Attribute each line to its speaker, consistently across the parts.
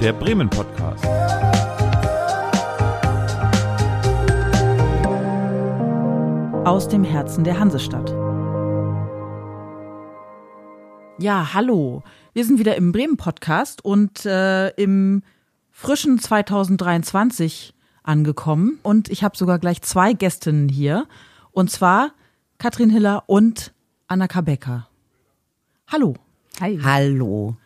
Speaker 1: der Bremen Podcast.
Speaker 2: Aus dem Herzen der Hansestadt. Ja, hallo. Wir sind wieder im Bremen Podcast und äh, im frischen 2023 angekommen. Und ich habe sogar gleich zwei Gästinnen hier. Und zwar Katrin Hiller und Anna Becker. Hallo.
Speaker 3: Hi. Hallo.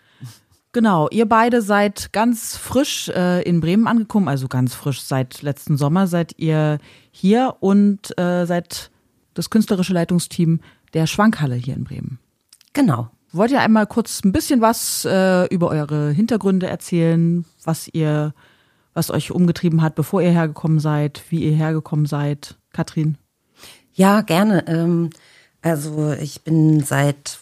Speaker 2: Genau, ihr beide seid ganz frisch äh, in Bremen angekommen, also ganz frisch seit letzten Sommer seid ihr hier und äh, seid das künstlerische Leitungsteam der Schwankhalle hier in Bremen.
Speaker 3: Genau.
Speaker 2: Wollt ihr einmal kurz ein bisschen was äh, über eure Hintergründe erzählen, was ihr, was euch umgetrieben hat, bevor ihr hergekommen seid, wie ihr hergekommen seid, Katrin?
Speaker 3: Ja, gerne. Ähm, also ich bin seit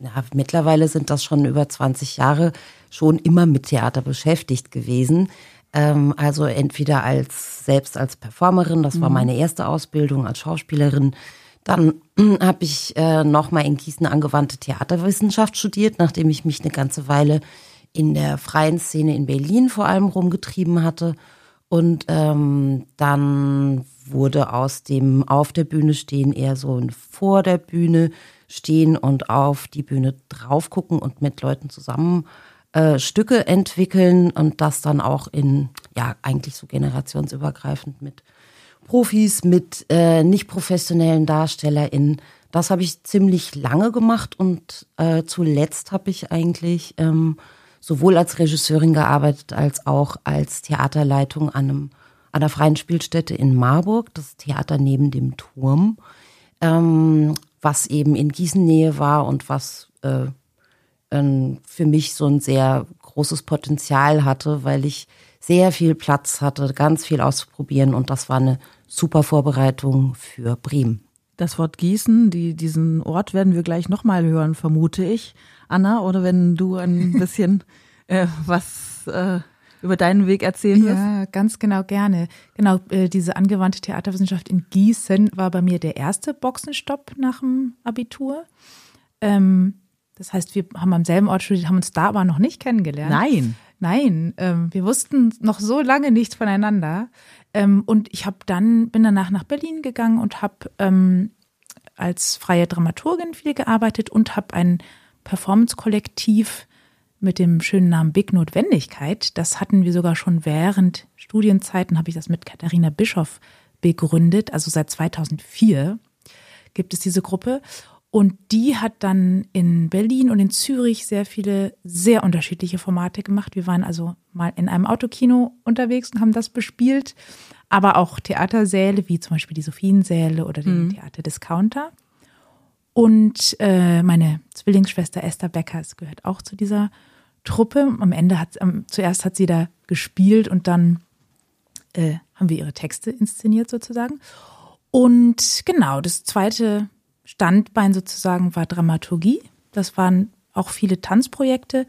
Speaker 3: ja, mittlerweile sind das schon über 20 Jahre schon immer mit Theater beschäftigt gewesen. Ähm, also entweder als selbst als Performerin, das war mhm. meine erste Ausbildung als Schauspielerin. Dann habe ich äh, nochmal in Gießen angewandte Theaterwissenschaft studiert, nachdem ich mich eine ganze Weile in der freien Szene in Berlin vor allem rumgetrieben hatte. Und ähm, dann wurde aus dem auf der Bühne stehen eher so ein vor der Bühne stehen und auf die Bühne drauf gucken und mit Leuten zusammen äh, Stücke entwickeln und das dann auch in, ja, eigentlich so generationsübergreifend mit Profis, mit äh, nicht professionellen DarstellerInnen. Das habe ich ziemlich lange gemacht und äh, zuletzt habe ich eigentlich ähm, sowohl als Regisseurin gearbeitet als auch als Theaterleitung an einem an der freien Spielstätte in Marburg, das Theater neben dem Turm. Ähm, was eben in Gießen-Nähe war und was äh, ähm, für mich so ein sehr großes Potenzial hatte, weil ich sehr viel Platz hatte, ganz viel auszuprobieren und das war eine super Vorbereitung für Bremen.
Speaker 2: Das Wort Gießen, die, diesen Ort werden wir gleich nochmal hören, vermute ich. Anna, oder wenn du ein bisschen äh, was äh, über deinen Weg erzählen wirst?
Speaker 4: Ja, ganz genau gerne. Genau, äh, diese angewandte Theaterwissenschaft in Gießen war bei mir der erste Boxenstopp nach dem Abitur. Ähm, das heißt, wir haben am selben Ort studiert, haben uns da aber noch nicht kennengelernt.
Speaker 2: Nein.
Speaker 4: Nein, ähm, wir wussten noch so lange nichts voneinander. Ähm, und ich habe dann, bin danach nach Berlin gegangen und habe als freie Dramaturgin viel gearbeitet und habe ein Performance-Kollektiv mit dem schönen Namen Big Notwendigkeit. Das hatten wir sogar schon während Studienzeiten, habe ich das mit Katharina Bischoff begründet. Also seit 2004 gibt es diese Gruppe. Und die hat dann in Berlin und in Zürich sehr viele, sehr unterschiedliche Formate gemacht. Wir waren also mal in einem Autokino unterwegs und haben das bespielt, aber auch Theatersäle, wie zum Beispiel die Sophiensäle oder den mhm. Theaterdiscounter. Und äh, meine Zwillingsschwester Esther Beckers gehört auch zu dieser Truppe. Am Ende hat ähm, zuerst hat sie da gespielt und dann äh, haben wir ihre Texte inszeniert sozusagen. Und genau, das zweite Standbein sozusagen war Dramaturgie. Das waren auch viele Tanzprojekte.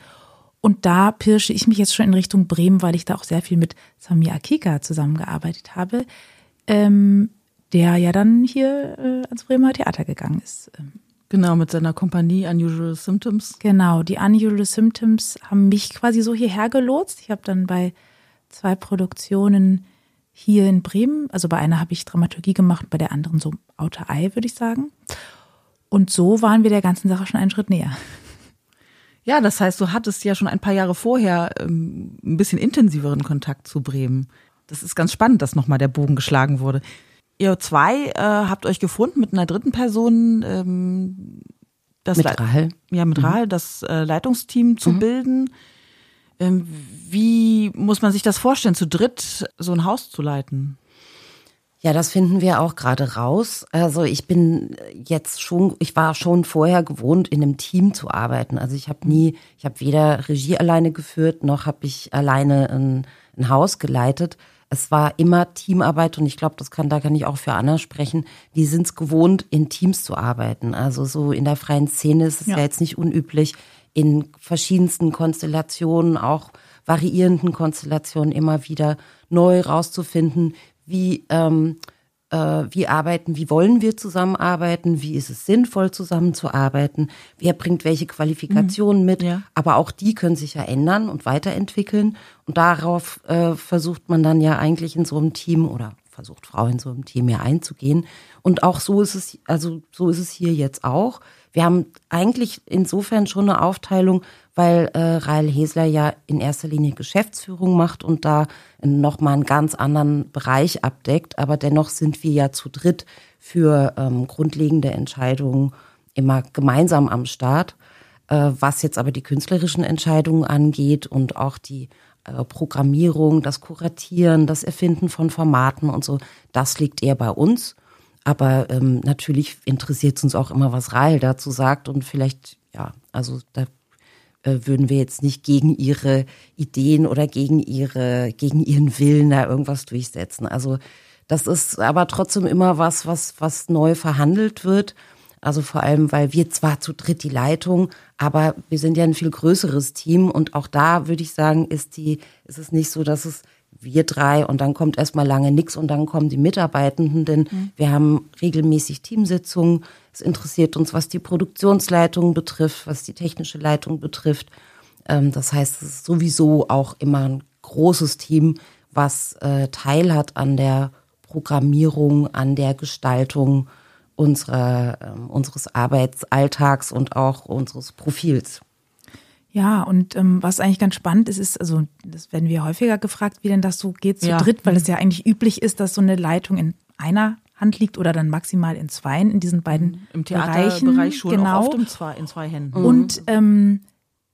Speaker 4: Und da pirsche ich mich jetzt schon in Richtung Bremen, weil ich da auch sehr viel mit Sami Akika zusammengearbeitet habe, ähm, der ja dann hier äh, ans Bremer Theater gegangen ist. Ähm,
Speaker 2: Genau, mit seiner Kompanie Unusual Symptoms.
Speaker 4: Genau, die Unusual Symptoms haben mich quasi so hierher gelotst. Ich habe dann bei zwei Produktionen hier in Bremen, also bei einer habe ich Dramaturgie gemacht, bei der anderen so Outer Eye, würde ich sagen. Und so waren wir der ganzen Sache schon einen Schritt näher.
Speaker 2: Ja, das heißt, du hattest ja schon ein paar Jahre vorher ähm, ein bisschen intensiveren Kontakt zu Bremen. Das ist ganz spannend, dass nochmal der Bogen geschlagen wurde. Ihr zwei äh, habt euch gefunden mit einer dritten Person. Ähm,
Speaker 3: das mit Rahel.
Speaker 2: Ja, mit mhm. Rahel, das äh, Leitungsteam zu mhm. bilden. Ähm, wie muss man sich das vorstellen, zu dritt so ein Haus zu leiten?
Speaker 3: Ja, das finden wir auch gerade raus. Also ich bin jetzt schon, ich war schon vorher gewohnt, in einem Team zu arbeiten. Also ich habe nie, ich habe weder Regie alleine geführt, noch habe ich alleine ein, ein Haus geleitet es war immer Teamarbeit und ich glaube, das kann, da kann ich auch für Anna sprechen. Wir sind es gewohnt, in Teams zu arbeiten. Also so in der freien Szene ist es ja, ja jetzt nicht unüblich, in verschiedensten Konstellationen, auch variierenden Konstellationen immer wieder neu rauszufinden, wie ähm, äh, wie arbeiten, wie wollen wir zusammenarbeiten, wie ist es sinnvoll zusammenzuarbeiten, wer bringt welche Qualifikationen mit,
Speaker 2: Ja.
Speaker 3: aber auch die können sich ja ändern und weiterentwickeln und darauf äh, versucht man dann ja eigentlich in so einem Team oder versucht Frau in so einem Team ja einzugehen und auch so ist es, also so ist es hier jetzt auch. Wir haben eigentlich insofern schon eine Aufteilung, weil äh, Rael Hesler ja in erster Linie Geschäftsführung macht und da nochmal einen ganz anderen Bereich abdeckt. Aber dennoch sind wir ja zu dritt für ähm, grundlegende Entscheidungen immer gemeinsam am Start. Äh, was jetzt aber die künstlerischen Entscheidungen angeht und auch die äh, Programmierung, das Kuratieren, das Erfinden von Formaten und so, das liegt eher bei uns. Aber ähm, natürlich interessiert es uns auch immer, was Rahel dazu sagt. Und vielleicht, ja, also da äh, würden wir jetzt nicht gegen ihre Ideen oder gegen ihre, gegen ihren Willen da irgendwas durchsetzen. Also das ist aber trotzdem immer was, was, was neu verhandelt wird. Also vor allem, weil wir zwar zu dritt die Leitung, aber wir sind ja ein viel größeres Team und auch da würde ich sagen, ist die, ist es nicht so, dass es wir drei und dann kommt erstmal lange nichts und dann kommen die Mitarbeitenden, denn wir haben regelmäßig Teamsitzungen. Es interessiert uns, was die Produktionsleitung betrifft, was die technische Leitung betrifft. Ähm, das heißt, es ist sowieso auch immer ein großes Team, was äh, Teil hat an der Programmierung, an der Gestaltung unserer, ähm, unseres Arbeitsalltags und auch unseres Profils.
Speaker 4: Ja, und ähm, was eigentlich ganz spannend ist, ist, also das werden wir häufiger gefragt, wie denn das so geht zu
Speaker 2: Ja.
Speaker 4: dritt, weil es ja eigentlich üblich ist, dass so eine Leitung in einer Hand liegt oder dann maximal in zweien, in diesen beiden
Speaker 2: Im
Speaker 4: Bereichen.
Speaker 2: Theaterbereich schon
Speaker 4: genau.
Speaker 2: oft in zwei, in zwei Händen.
Speaker 4: Und ähm,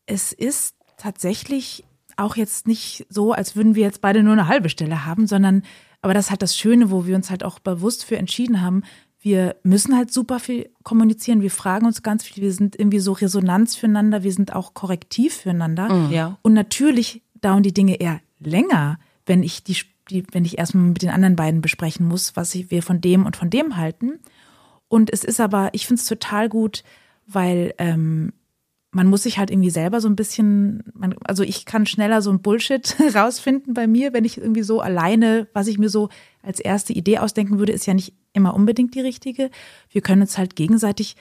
Speaker 4: es ist tatsächlich auch jetzt nicht so, als würden wir jetzt beide nur eine halbe Stelle haben, sondern, aber das ist halt das Schöne, wo wir uns halt auch bewusst für entschieden haben, wir müssen halt super viel kommunizieren, wir fragen uns ganz viel, wir sind irgendwie so Resonanz füreinander, wir sind auch korrektiv füreinander.
Speaker 2: Ja.
Speaker 4: Und natürlich dauern die Dinge eher länger, wenn ich die, die wenn ich erstmal mit den anderen beiden besprechen muss, was ich, wir von dem und von dem halten. Und es ist aber, ich finde es total gut, weil ähm, man muss sich halt irgendwie selber so ein bisschen, man, also ich kann schneller so ein Bullshit rausfinden bei mir, wenn ich irgendwie so alleine, was ich mir so als erste Idee ausdenken würde, ist ja nicht immer unbedingt die richtige. Wir können uns halt gegenseitig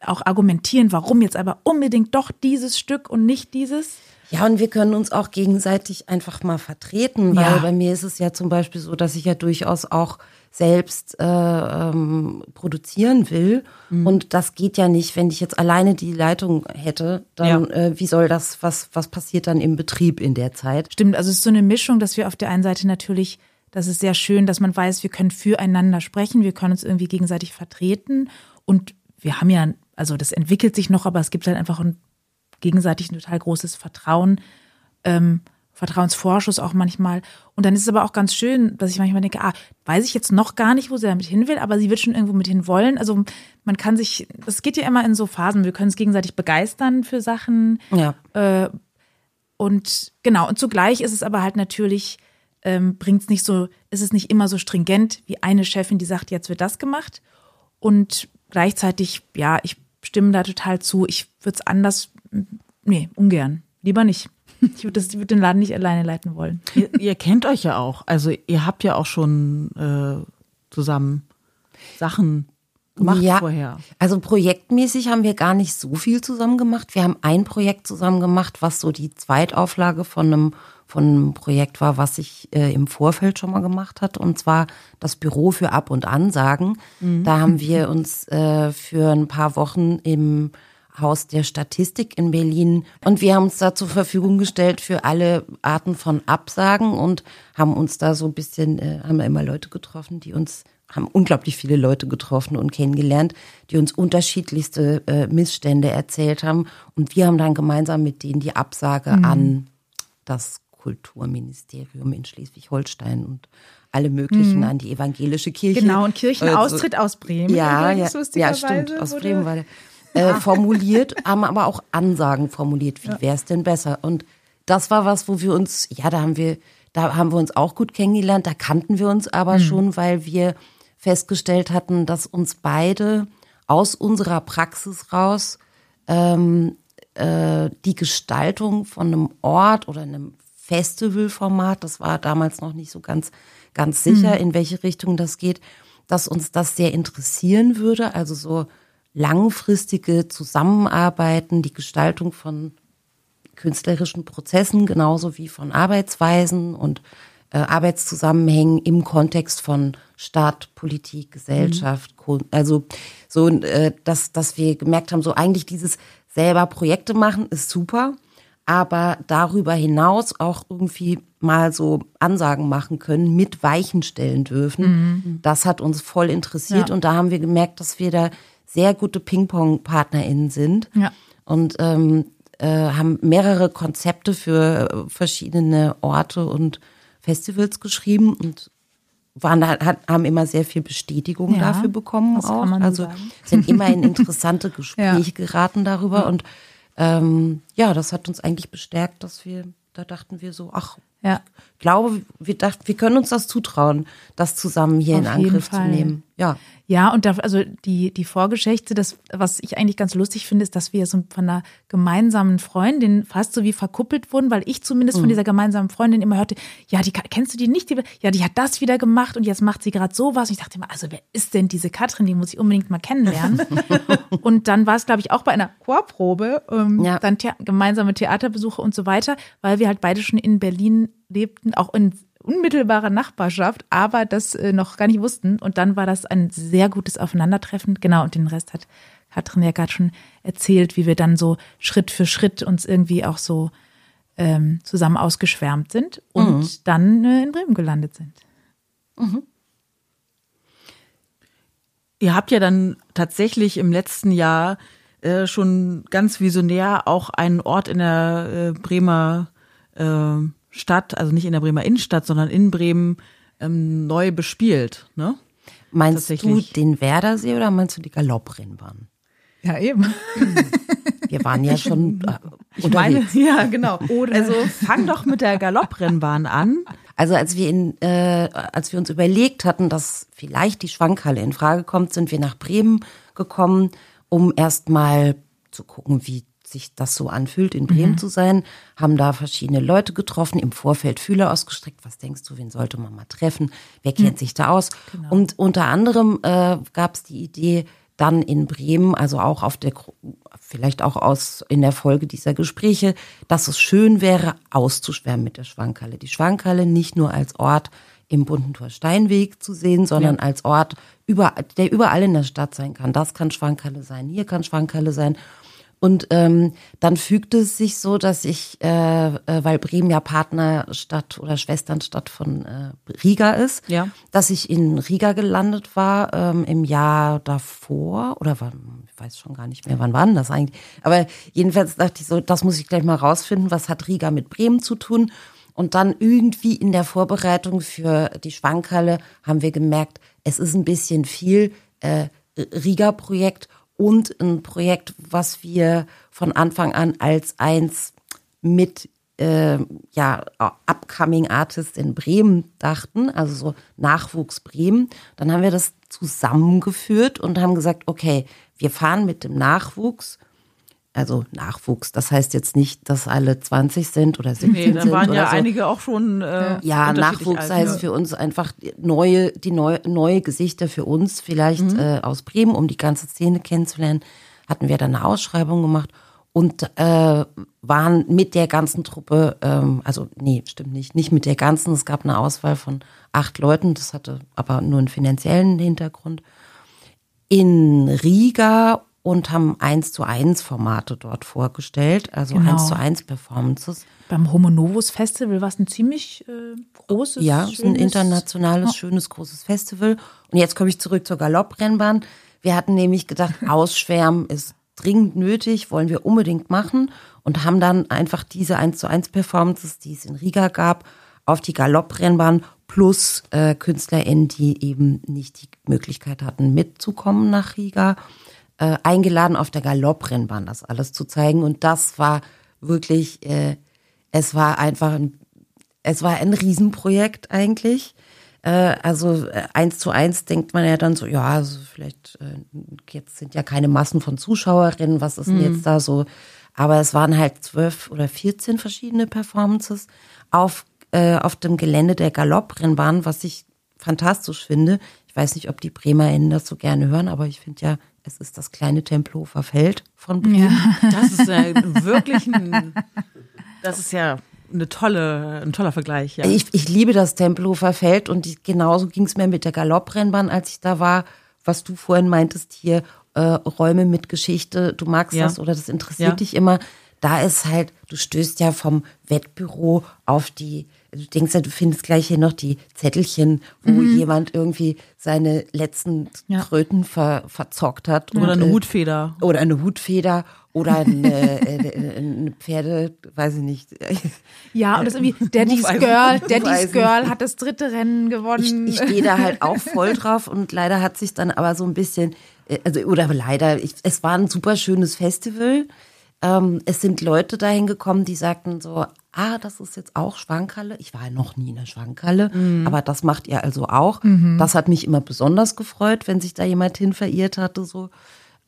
Speaker 4: auch argumentieren, warum jetzt aber unbedingt doch dieses Stück und nicht dieses.
Speaker 3: Ja, und wir können uns auch gegenseitig einfach mal vertreten, weil
Speaker 4: Ja.
Speaker 3: bei mir ist es ja zum Beispiel so, dass ich ja durchaus auch selbst äh, ähm, produzieren will. Und das geht ja nicht, wenn ich jetzt alleine die Leitung hätte, dann
Speaker 2: Ja.
Speaker 3: äh, wie soll das, was, was passiert dann im Betrieb in der Zeit?
Speaker 4: Stimmt, also es ist so eine Mischung, dass wir auf der einen Seite natürlich, das ist sehr schön, dass man weiß, wir können füreinander sprechen, wir können uns irgendwie gegenseitig vertreten und wir haben ja, also das entwickelt sich noch, aber es gibt halt einfach ein gegenseitig ein total großes Vertrauen, ähm, Vertrauensvorschuss auch manchmal. Und dann ist es aber auch ganz schön, dass ich manchmal denke, ah, weiß ich jetzt noch gar nicht, wo sie damit hin will, aber sie wird schon irgendwo mit hin wollen. Also man kann sich, das geht ja immer in so Phasen, wir können uns gegenseitig begeistern für Sachen.
Speaker 3: Ja.
Speaker 4: Äh, und genau, und zugleich ist es aber halt natürlich, ähm, bringt es nicht so, ist es nicht immer so stringent wie eine Chefin, die sagt, jetzt wird das gemacht. Und gleichzeitig, ja, ich stimme da total zu. Ich würde es anders, nee, ungern. Lieber nicht. Ich würde würd den Laden nicht alleine leiten wollen.
Speaker 2: ihr, ihr kennt euch ja auch. Also ihr habt ja auch schon äh, zusammen Sachen gemacht
Speaker 3: ja,
Speaker 2: vorher.
Speaker 3: Also projektmäßig haben wir gar nicht so viel zusammen gemacht. Wir haben ein Projekt zusammen gemacht, was so die Zweitauflage von einem, von einem Projekt war, was ich äh, im Vorfeld schon mal gemacht hat. Und zwar das Büro für Ab- und Ansagen. Da haben wir uns äh, für ein paar Wochen im Haus der Statistik in Berlin. Und wir haben uns da zur Verfügung gestellt für alle Arten von Absagen und haben uns da so ein bisschen, äh, haben immer Leute getroffen, die uns, haben unglaublich viele Leute getroffen und kennengelernt, die uns unterschiedlichste äh, Missstände erzählt haben. Und wir haben dann gemeinsam mit denen die Absage an das Kulturministerium in Schleswig-Holstein und alle möglichen an die evangelische Kirche.
Speaker 4: Genau, und Kirchenaustritt
Speaker 3: Also-
Speaker 4: aus Bremen.
Speaker 3: ja, ja, ja, stimmt. Aus Bremen war der. Äh, formuliert, haben aber auch Ansagen formuliert. Wie wäre es denn besser? Und das war was, wo wir uns, ja, da haben wir, da haben wir uns auch gut kennengelernt. Da kannten wir uns aber schon, weil wir festgestellt hatten, dass uns beide aus unserer Praxis raus ähm, äh, die Gestaltung von einem Ort oder einem Festivalformat, das war damals noch nicht so ganz, ganz sicher, in welche Richtung das geht, dass uns das sehr interessieren würde. Also so langfristige Zusammenarbeiten, die Gestaltung von künstlerischen Prozessen genauso wie von Arbeitsweisen und äh, Arbeitszusammenhängen im Kontext von Staat, Politik, Gesellschaft. Mhm. Also so, äh, dass, dass wir gemerkt haben, so eigentlich dieses selber Projekte machen ist super, aber darüber hinaus auch irgendwie mal so Ansagen machen können, mit Weichen stellen dürfen. Mhm. Das hat uns voll interessiert ja. und da haben wir gemerkt, dass wir da sehr gute Ping-Pong-PartnerInnen sind. Ja. Und ähm, äh, haben mehrere Konzepte für äh, verschiedene Orte und Festivals geschrieben und waren, hat, haben immer sehr viel Bestätigung ja, dafür bekommen auch. Also sagen. sind immer in interessante Gespräche geraten darüber. Und ähm, ja, das hat uns eigentlich bestärkt, dass wir, da dachten wir so, ach, ja. Ich glaube, wir dachten, wir können uns das zutrauen, das zusammen hier Auf in Angriff zu nehmen.
Speaker 4: Ja. Ja, und da, also die, die Vorgeschichte, das, was ich eigentlich ganz lustig finde, ist, dass wir so von einer gemeinsamen Freundin fast so wie verkuppelt wurden, weil ich zumindest mhm. von dieser gemeinsamen Freundin immer hörte, ja, die kennst du die nicht? Die, ja, die hat das wieder gemacht und jetzt macht sie gerade sowas. Und ich dachte immer, also wer ist denn diese Katrin? Die muss ich unbedingt mal kennenlernen. und dann war es, glaube ich, auch bei einer Chorprobe, ähm, ja. dann The gemeinsame Theaterbesuche und so weiter, weil wir halt beide schon in Berlin lebten, auch in unmittelbarer Nachbarschaft, aber das äh, noch gar nicht wussten. Und dann war das ein sehr gutes Aufeinandertreffen. Genau, und den Rest hat Katrin ja gerade schon erzählt, wie wir dann so Schritt für Schritt uns irgendwie auch so ähm, zusammen ausgeschwärmt sind und mhm. dann äh, in Bremen gelandet sind. Mhm.
Speaker 2: Ihr habt ja dann tatsächlich im letzten Jahr äh, schon ganz visionär auch einen Ort in der Bremer Stadt, also nicht in der Bremer Innenstadt, sondern in Bremen ähm, neu bespielt. Ne?
Speaker 3: Meinst du den Werdersee oder meinst du die Galopprennbahn?
Speaker 4: Ja, eben.
Speaker 3: Wir waren ja schon äh,
Speaker 2: ich meine, ja, genau. Oder also fang doch mit der Galopprennbahn an.
Speaker 3: Also als wir in, äh, als wir uns überlegt hatten, dass vielleicht die Schwankhalle in Frage kommt, sind wir nach Bremen gekommen, um erstmal zu gucken, wie sich das so anfühlt, in Bremen mhm. zu sein, haben da verschiedene Leute getroffen, im Vorfeld Fühler ausgestreckt. Was denkst du, wen sollte man mal treffen? Wer kennt mhm. sich da aus? Genau. Und unter anderem äh, gab es die Idee, dann in Bremen, also auch auf der, vielleicht auch aus, in der Folge dieser Gespräche, dass es schön wäre, auszuschwärmen mit der Schwankhalle. Die Schwankhalle nicht nur als Ort im Buntentor Steinweg zu sehen, sondern ja. als Ort, über, der überall in der Stadt sein kann. Das kann Schwankhalle sein, hier kann Schwankhalle sein. Und ähm, dann fügte es sich so, dass ich, äh, äh, weil Bremen ja Partnerstadt oder Schwesternstadt von äh, Riga ist, ja. dass ich in Riga gelandet war ähm, im Jahr davor oder wann, ich weiß schon gar nicht mehr, wann war denn das eigentlich? Aber jedenfalls dachte ich so, das muss ich gleich mal rausfinden, was hat Riga mit Bremen zu tun? Und dann irgendwie in der Vorbereitung für die Schwankhalle haben wir gemerkt, es ist ein bisschen viel äh, Riga-Projekt und ein Projekt, was wir von Anfang an als eins mit äh, ja, Upcoming Artist in Bremen dachten, also so Nachwuchs Bremen. Dann haben wir das zusammengeführt und haben gesagt, okay, wir fahren mit dem Nachwuchs also Nachwuchs. Das heißt jetzt nicht, dass alle 20 sind oder 17 nee,
Speaker 2: da waren ja
Speaker 3: so.
Speaker 2: einige auch schon. Äh,
Speaker 3: ja, Nachwuchs alt, heißt ja. für uns einfach neue, die neue, neue Gesichter für uns, vielleicht mhm. äh, aus Bremen, um die ganze Szene kennenzulernen. Hatten wir dann eine Ausschreibung gemacht und äh, waren mit der ganzen Truppe, ähm, also nee, stimmt nicht, nicht mit der ganzen. Es gab eine Auswahl von acht Leuten, das hatte aber nur einen finanziellen Hintergrund. In Riga und haben eins zu eins Formate dort vorgestellt, also genau. eins zu eins Performances.
Speaker 4: Beim Homo Novus Festival war es ein ziemlich äh, großes,
Speaker 3: ja, schönes, ein internationales, oh. schönes, großes Festival. Und jetzt komme ich zurück zur Galopprennbahn. Wir hatten nämlich gedacht, Ausschwärmen ist dringend nötig, wollen wir unbedingt machen und haben dann einfach diese eins zu eins Performances, die es in Riga gab, auf die Galopprennbahn plus äh, KünstlerInnen, die eben nicht die Möglichkeit hatten, mitzukommen nach Riga äh, eingeladen, auf der Galopprennbahn das alles zu zeigen. Und das war wirklich, äh, es war einfach ein, es war ein Riesenprojekt eigentlich. Äh, also äh, eins zu eins denkt man ja dann so, ja, also vielleicht äh, jetzt sind ja keine Massen von Zuschauerinnen, was ist denn mhm. jetzt da so? Aber es waren halt zwölf oder vierzehn verschiedene Performances auf, äh, auf dem Gelände der Galopprennbahn, was ich fantastisch finde. Ich Ich weiß nicht, ob die BremerInnen das so gerne hören, aber ich finde ja, es ist das kleine Tempelhofer Feld von Bremen.
Speaker 2: Das ist äh, wirklich ein, das ist ja eine tolle, ein toller Vergleich, ja.
Speaker 3: Ich, ich liebe das Tempelhofer Feld und die, genauso ging es mir mit der Galopprennbahn, als ich da war, was du vorhin meintest hier, äh, Räume mit Geschichte, du magst
Speaker 2: Ja.
Speaker 3: das oder das interessiert
Speaker 2: Ja.
Speaker 3: dich immer. Da ist halt, du stößt ja vom Wettbüro auf die, du denkst ja, du findest gleich hier noch die Zettelchen, wo jemand irgendwie seine letzten
Speaker 4: Ja.
Speaker 3: Kröten ver, verzockt hat.
Speaker 2: Oder
Speaker 3: und,
Speaker 2: eine
Speaker 3: äh,
Speaker 2: Hutfeder.
Speaker 3: Oder eine Hutfeder oder eine, äh, eine Pferde, weiß ich nicht.
Speaker 4: Ja, und das irgendwie, Daddy's. Girl, Daddy's. Girl hat das dritte Rennen
Speaker 3: ich,
Speaker 4: gewonnen.
Speaker 3: ich stehe da halt auch voll drauf und leider hat sich dann aber so ein bisschen, äh, also oder leider, ich, es war ein super schönes Festival. Ähm, es sind Leute dahin gekommen, die sagten so, ah, das ist jetzt auch Schwankhalle. Ich war ja noch nie in der Schwankhalle, aber das macht ihr also auch. Das hat mich immer besonders gefreut, wenn sich da jemand hin verirrt hatte. So.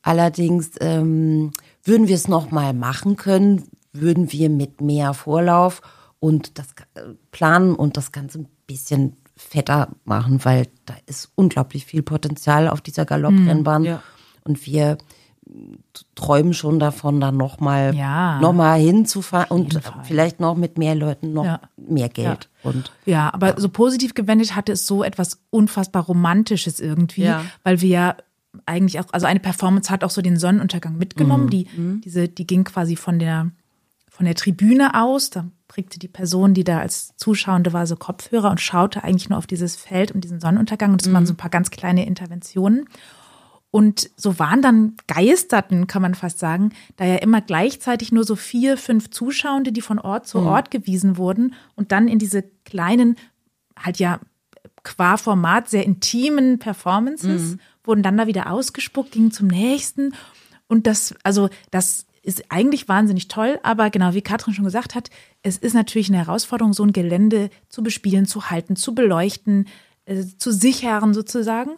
Speaker 3: Allerdings ähm, würden wir es noch mal machen können, würden wir mit mehr Vorlauf und das äh, planen und das Ganze ein bisschen fetter machen, weil da ist unglaublich viel Potenzial auf dieser Galopprennbahn.
Speaker 2: ja.
Speaker 3: Und wir träumen schon davon, da nochmal
Speaker 4: Ja.
Speaker 3: noch mal hinzufahren und vielleicht noch mit mehr Leuten noch
Speaker 4: Ja.
Speaker 3: mehr Geld. Und
Speaker 4: Ja, aber so positiv gewendet hatte es so etwas unfassbar Romantisches irgendwie,
Speaker 2: Ja.
Speaker 4: weil wir ja eigentlich auch, also eine Performance hat auch so den Sonnenuntergang mitgenommen, die, diese, die ging quasi von der, von der Tribüne aus, da kriegte die Person, die da als Zuschauende war, so Kopfhörer und schaute eigentlich nur auf dieses Feld und diesen Sonnenuntergang und das waren so ein paar ganz kleine Interventionen. Und so waren dann Geisterten, kann man fast sagen, da ja immer gleichzeitig nur so vier, fünf Zuschauende, die von Ort zu Ort gewiesen wurden und dann in diese kleinen, halt ja qua Format sehr intimen Performances, wurden dann da wieder ausgespuckt, gingen zum nächsten. Und das, also das ist eigentlich wahnsinnig toll, aber genau wie Katrin schon gesagt hat, es ist natürlich eine Herausforderung, so ein Gelände zu bespielen, zu halten, zu beleuchten, äh, zu sichern sozusagen.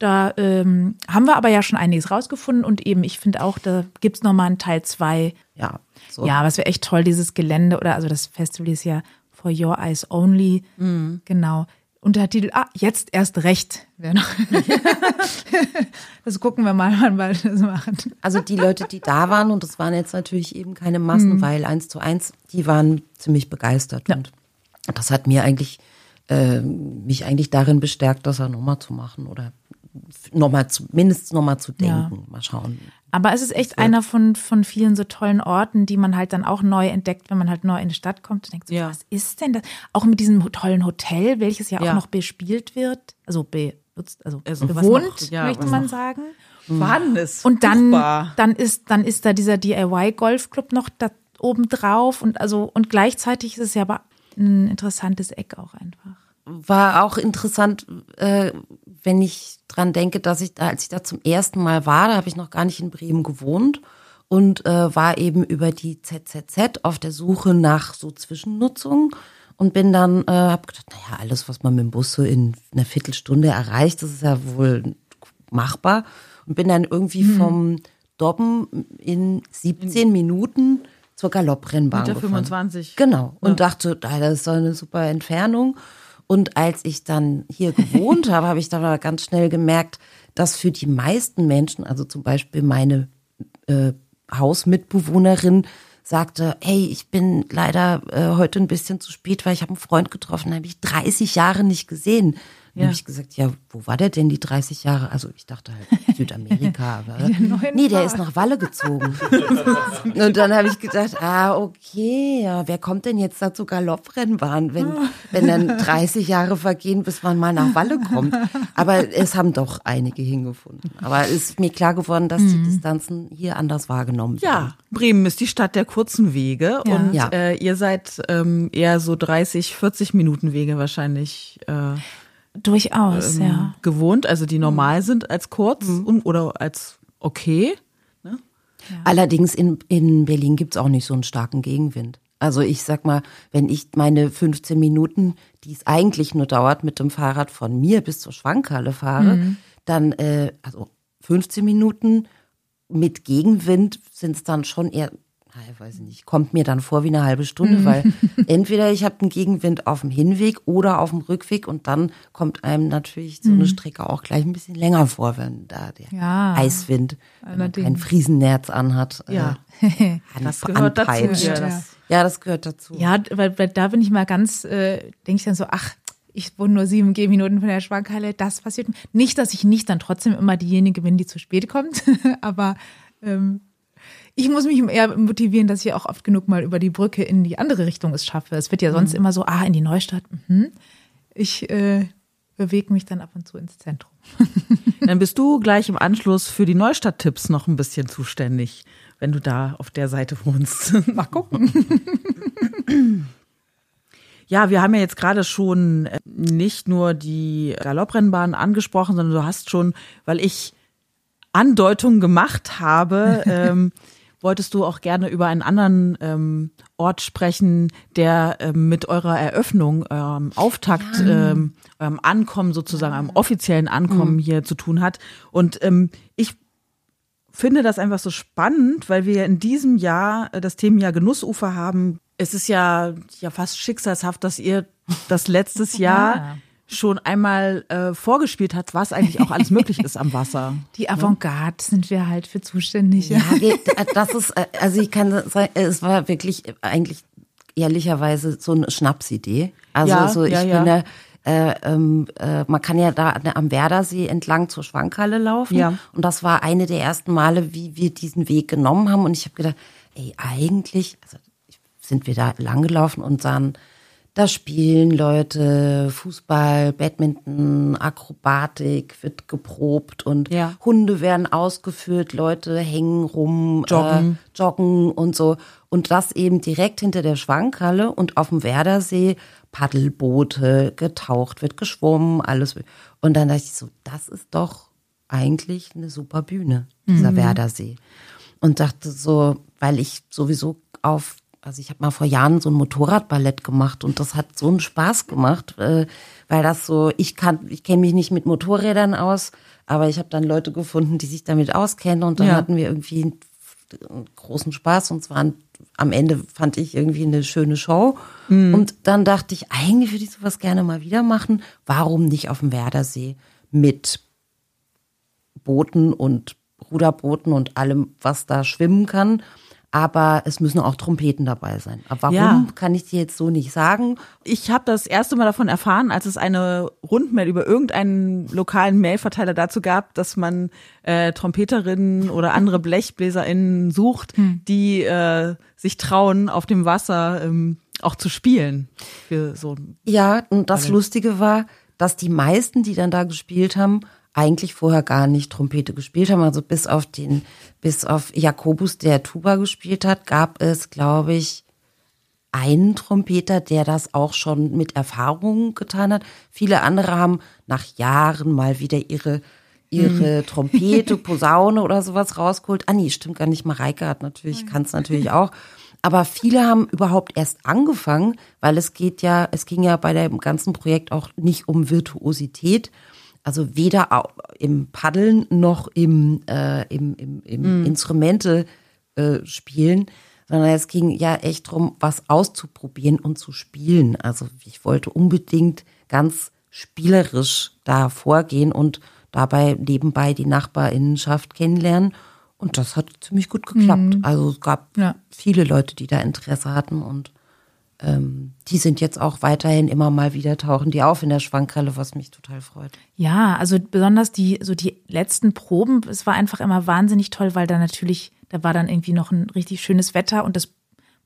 Speaker 4: Da ähm, haben wir aber ja schon einiges rausgefunden und eben, ich finde auch, da gibt's noch nochmal einen Teil zwei.
Speaker 3: ja, so.
Speaker 4: Ja, aber es wäre echt toll, dieses Gelände oder also das Festival ist ja For Your Eyes Only. Genau. Untertitel, ah, jetzt erst recht. Wäre noch. das gucken wir mal, wann wir das machen.
Speaker 3: Also die Leute, die da waren, und das waren jetzt natürlich eben keine Massen,
Speaker 4: Mhm.
Speaker 3: weil eins zu eins, die waren ziemlich begeistert. Und das hat mir eigentlich, äh, mich eigentlich darin bestärkt, das ja nochmal zu machen oder nochmal zu, mindestens nochmal zu
Speaker 4: Ja.
Speaker 3: denken. Mal schauen.
Speaker 4: Aber es ist echt einer von, von vielen so tollen Orten, die man halt dann auch neu entdeckt, wenn man halt neu in die Stadt kommt und denkt, so,
Speaker 2: Ja.
Speaker 4: was ist denn das? Auch mit diesem tollen Hotel, welches ja,
Speaker 2: Ja.
Speaker 4: auch noch bespielt wird, also benutzt, also,
Speaker 2: Also
Speaker 4: bewohnt,
Speaker 2: noch- ja,
Speaker 4: möchte man
Speaker 2: noch-
Speaker 4: sagen.
Speaker 2: Vorhanden ist.
Speaker 4: Und dann,
Speaker 2: buchbar.
Speaker 4: dann ist, dann ist da dieser DIY-Golfclub noch da oben drauf und also, und gleichzeitig ist es ja aber ein interessantes Eck auch einfach.
Speaker 3: War auch interessant, äh, wenn ich dran denke, dass ich da, als ich da zum ersten Mal war, da habe ich noch gar nicht in Bremen gewohnt und äh, war eben über die ZZZ auf der Suche nach so Zwischennutzung und bin dann, äh, habe gedacht, naja, alles, was man mit dem Bus so in einer Viertelstunde erreicht, das ist ja wohl machbar und bin dann irgendwie vom Dobben in 17 Minuten zur Galopprennbahn
Speaker 2: Meter
Speaker 3: gefahren.
Speaker 2: 25.
Speaker 3: Genau. Und dachte, ah, das ist doch eine super Entfernung. Und als ich dann hier gewohnt habe, habe ich dann aber ganz schnell gemerkt, dass für die meisten Menschen, also zum Beispiel meine äh, Hausmitbewohnerin, sagte, hey, ich bin leider äh, heute ein bisschen zu spät, weil ich habe einen Freund getroffen, den habe ich 30 Jahre nicht gesehen.
Speaker 2: Ja.
Speaker 3: habe ich gesagt, ja, wo war der denn die 30 Jahre? Also ich dachte halt Südamerika. aber,
Speaker 4: neuen
Speaker 3: nee, der ist nach Walle gezogen. Und dann habe ich gedacht, ah, okay, ja, wer kommt denn jetzt da zur Galopprennbahn, wenn, wenn dann 30 Jahre vergehen, bis man mal nach Walle kommt. Aber es haben doch einige hingefunden. Aber es ist mir klar geworden, dass die Distanzen hier anders wahrgenommen werden.
Speaker 2: Ja, Bremen ist die Stadt der kurzen Wege
Speaker 4: Ja.
Speaker 2: und
Speaker 3: Ja.
Speaker 2: Äh, ihr seid ähm, eher so 30, 40 Minuten Wege wahrscheinlich äh,
Speaker 4: Durchaus,
Speaker 2: ähm,
Speaker 4: ja.
Speaker 2: gewohnt, also die normal sind als kurz und, oder als okay.
Speaker 3: Allerdings in, in Berlin gibt's auch nicht so einen starken Gegenwind. Also ich sag mal, wenn ich meine 15 Minuten, die es eigentlich nur dauert, mit dem Fahrrad von mir bis zur Schwankhalle fahre, dann, äh, also 15 Minuten mit Gegenwind sind es dann schon eher weiß ich nicht, kommt mir dann vor wie eine halbe Stunde, weil entweder ich habe einen Gegenwind auf dem Hinweg oder auf dem Rückweg und dann kommt einem natürlich so eine Strecke auch gleich ein bisschen länger vor, wenn da der
Speaker 4: Ja,
Speaker 3: Eiswind, wenn man
Speaker 4: allerdings.
Speaker 3: kein Friesennerz anhat,
Speaker 2: Ja.
Speaker 3: äh, an,
Speaker 2: Das gehört dazu.
Speaker 3: anpeitscht.
Speaker 2: Ja,
Speaker 3: Ja,
Speaker 2: das,
Speaker 3: das gehört dazu.
Speaker 4: Ja, weil, weil da bin ich mal ganz, äh, denke ich dann so, ach, ich wohne nur sieben Gehminuten von der Schwankhalle, das passiert. Nicht, dass ich nicht dann trotzdem immer diejenige bin, die zu spät kommt, aber ähm, ich muss mich eher motivieren, dass ich auch oft genug mal über die Brücke in die andere Richtung es schaffe. Es wird ja sonst immer so, ah, in die Neustadt. Mhm. Ich äh, bewege mich dann ab und zu ins Zentrum.
Speaker 2: dann bist du gleich im Anschluss für die Neustadt-Tipps noch ein bisschen zuständig, wenn du da auf der Seite wohnst.
Speaker 4: Mal gucken.
Speaker 2: Ja, wir haben ja jetzt gerade schon äh, nicht nur die Galopprennbahn angesprochen, sondern du hast schon, weil ich Andeutungen gemacht habe, ähm, wolltest du auch gerne über einen anderen ähm, Ort sprechen, der ähm, mit eurer Eröffnung, eurem Auftakt, ähm, eurem Ankommen sozusagen, einem offiziellen Ankommen hier zu tun hat. Und ähm, ich finde das einfach so spannend, weil wir in diesem Jahr äh, das Themenjahr Genussufer haben. Es ist ja, ja fast schicksalshaft, dass ihr das letztes Jahr
Speaker 4: Ja.
Speaker 2: Schon einmal äh, vorgespielt habt, was eigentlich auch alles möglich ist am Wasser.
Speaker 4: Die Avantgarde sind wir halt für zuständig.
Speaker 3: Ja, wir- das ist, äh, also ich kann sagen, es war wirklich eigentlich ehrlicherweise so eine Schnapsidee. Also
Speaker 2: Ja,
Speaker 3: so ich
Speaker 2: ja, ja.
Speaker 3: finde, äh, ähm, äh, man kann ja da am Werdersee entlang zur Schwankhalle laufen.
Speaker 2: Ja.
Speaker 3: Und das war eine der ersten Male, wie wir diesen Weg genommen haben. Und ich habe gedacht, ey, eigentlich also sind wir da lang gelaufen und sahen, da spielen Leute Fußball, Badminton, Akrobatik, wird geprobt und
Speaker 2: Ja.
Speaker 3: Hunde werden ausgeführt, Leute hängen rum,
Speaker 2: Joggen.
Speaker 3: Äh, joggen und so. Und das eben direkt hinter der Schwankhalle und auf dem Werdersee Paddelboote, getaucht wird, geschwommen, alles. Und dann dachte ich so, das ist doch eigentlich eine super Bühne, dieser Werdersee. Und dachte so, weil ich sowieso auf, also ich habe mal vor Jahren so ein Motorradballett gemacht und das hat so einen Spaß gemacht, äh, weil das so, ich kann, ich kenne mich nicht mit Motorrädern aus, aber ich habe dann Leute gefunden, die sich damit auskennen und dann
Speaker 2: Ja.
Speaker 3: hatten wir irgendwie einen, einen großen Spaß und zwar am Ende fand ich irgendwie eine schöne Show. Und dann dachte ich, eigentlich würde ich sowas gerne mal wieder machen. Warum nicht auf dem Werdersee mit Booten und Ruderbooten und allem, was da schwimmen kann. Aber es müssen auch Trompeten dabei sein. Aber warum,
Speaker 2: Ja.
Speaker 3: kann ich dir jetzt so nicht sagen.
Speaker 2: Ich habe das erste Mal davon erfahren, als es eine Rundmail über irgendeinen lokalen Mailverteiler dazu gab, dass man äh, Trompeterinnen oder andere BlechbläserInnen sucht, die äh, sich trauen, auf dem Wasser ähm, auch zu spielen. Für so
Speaker 3: Ja, und das Lustige war, dass die meisten, die dann da gespielt haben, eigentlich vorher gar nicht Trompete gespielt haben. Also bis auf den, bis auf Jakobus, der Tuba gespielt hat, gab es, glaube ich, einen Trompeter, der das auch schon mit Erfahrung getan hat. Viele andere haben nach Jahren mal wieder ihre ihre Trompete, Posaune oder sowas rausgeholt. Ah nee, stimmt gar nicht. Mareike hat natürlich, kann es natürlich auch. Aber viele haben überhaupt erst angefangen, weil es geht ja, es ging ja bei dem ganzen Projekt auch nicht um Virtuosität. Also weder im Paddeln noch im, äh, im, im, im Instrumente äh, spielen, sondern es ging ja echt drum, was auszuprobieren und zu spielen. Also ich wollte unbedingt ganz spielerisch da vorgehen und dabei nebenbei die Nachbarinnenschaft kennenlernen. Und das hat ziemlich gut geklappt. Also es gab
Speaker 4: Ja.
Speaker 3: viele Leute, die da Interesse hatten und ähm, die sind jetzt auch weiterhin immer mal wieder tauchen die auf in der Schwankhalle, was mich total freut.
Speaker 4: Ja, also besonders die, so die letzten Proben, es war einfach immer wahnsinnig toll, weil da natürlich, da war dann irgendwie noch ein richtig schönes Wetter und das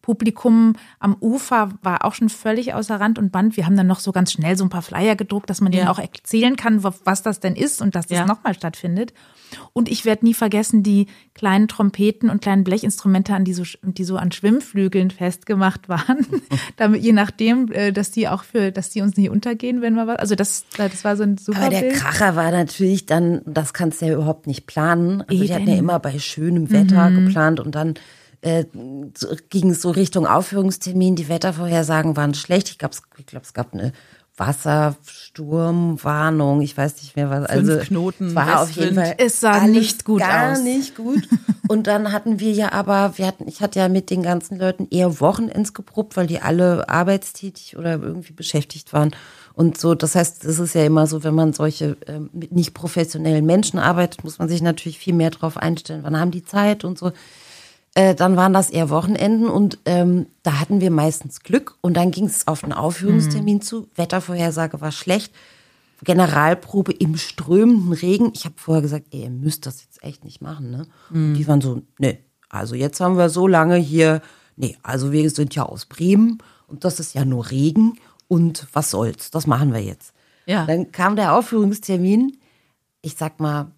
Speaker 4: Publikum am Ufer war auch schon völlig außer Rand und Band. Wir haben dann noch so ganz schnell so ein paar Flyer gedruckt, dass man denen
Speaker 2: Ja.
Speaker 4: auch erzählen kann, wa- was das denn ist und dass das
Speaker 2: Ja.
Speaker 4: nochmal stattfindet. Und ich werde nie vergessen, die kleinen Trompeten und kleinen Blechinstrumente, an die so, die so an Schwimmflügeln festgemacht waren, damit je nachdem, äh, dass die auch für, dass die uns nicht untergehen, wenn wir was. Also das, das war so ein super
Speaker 3: Aber der
Speaker 4: Bild.
Speaker 3: Kracher war natürlich dann, das kannst du ja überhaupt nicht planen. Also die hatten ja
Speaker 4: Eben.
Speaker 3: immer bei schönem Wetter geplant und dann äh, so, ging es so Richtung Aufführungstermin. Die Wettervorhersagen waren schlecht. Ich glaube, ich glaub, es gab eine Wassersturmwarnung, ich weiß nicht mehr was.
Speaker 2: Fünf
Speaker 3: Also
Speaker 2: Knoten,
Speaker 3: es war auf jeden. Fall
Speaker 4: Es sah nicht gut
Speaker 3: gar
Speaker 4: aus.
Speaker 3: nicht gut. Und dann hatten wir ja aber, wir hatten, ich hatte ja mit den ganzen Leuten eher Wochenends geprobt, weil die alle arbeitstätig oder irgendwie beschäftigt waren. Und so, das heißt, es ist ja immer so, wenn man solche ähm, mit nicht professionellen Menschen arbeitet, muss man sich natürlich viel mehr drauf einstellen. Wann haben die Zeit und so. Äh, dann waren das eher Wochenenden und ähm, da hatten wir meistens Glück und dann ging es auf einen Aufführungstermin zu. Wettervorhersage war schlecht. Generalprobe im strömenden Regen. Ich habe vorher gesagt, ey, ihr müsst das jetzt echt nicht machen, ne? Und die waren so, nee, also jetzt haben wir so lange hier, nee, also wir sind ja aus Bremen und das ist ja nur Regen und was soll's, das machen wir jetzt.
Speaker 2: Ja.
Speaker 3: Dann kam der Aufführungstermin. Ich sag mal,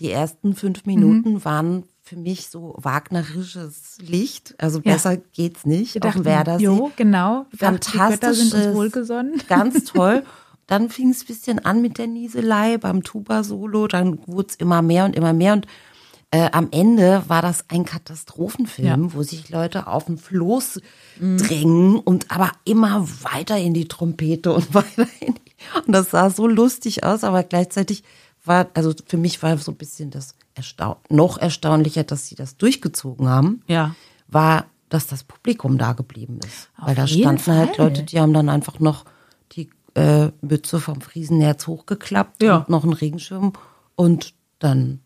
Speaker 3: die ersten fünf Minuten waren für mich so wagnerisches Licht. Also
Speaker 4: Ja.
Speaker 3: besser geht's nicht.
Speaker 4: Wir
Speaker 3: Auf dem
Speaker 4: dachten,
Speaker 3: Werdersee.
Speaker 4: jo, genau. Dachten, sind
Speaker 3: Fantastisches,
Speaker 4: wohlgesonnen.
Speaker 3: Ganz toll. Dann fing es ein bisschen an mit der Nieselei beim Tuba-Solo. Dann wurde es immer mehr und immer mehr. Und äh, am Ende war das ein Katastrophenfilm,
Speaker 4: Ja. Mhm.
Speaker 3: wo sich Leute auf den Floß drängen und aber immer weiter in die Trompete und weiter in die. Und das sah so lustig aus, aber gleichzeitig war, also für mich war so ein bisschen das erstau noch erstaunlicher, dass sie das durchgezogen haben
Speaker 2: Ja.
Speaker 3: war, dass das Publikum da geblieben ist.
Speaker 4: Auf
Speaker 3: Weil da standen halt
Speaker 4: Fall.
Speaker 3: Leute, die haben dann einfach noch die äh, Mütze vom Friesenherz hochgeklappt
Speaker 2: Ja.
Speaker 3: und noch einen Regenschirm und dann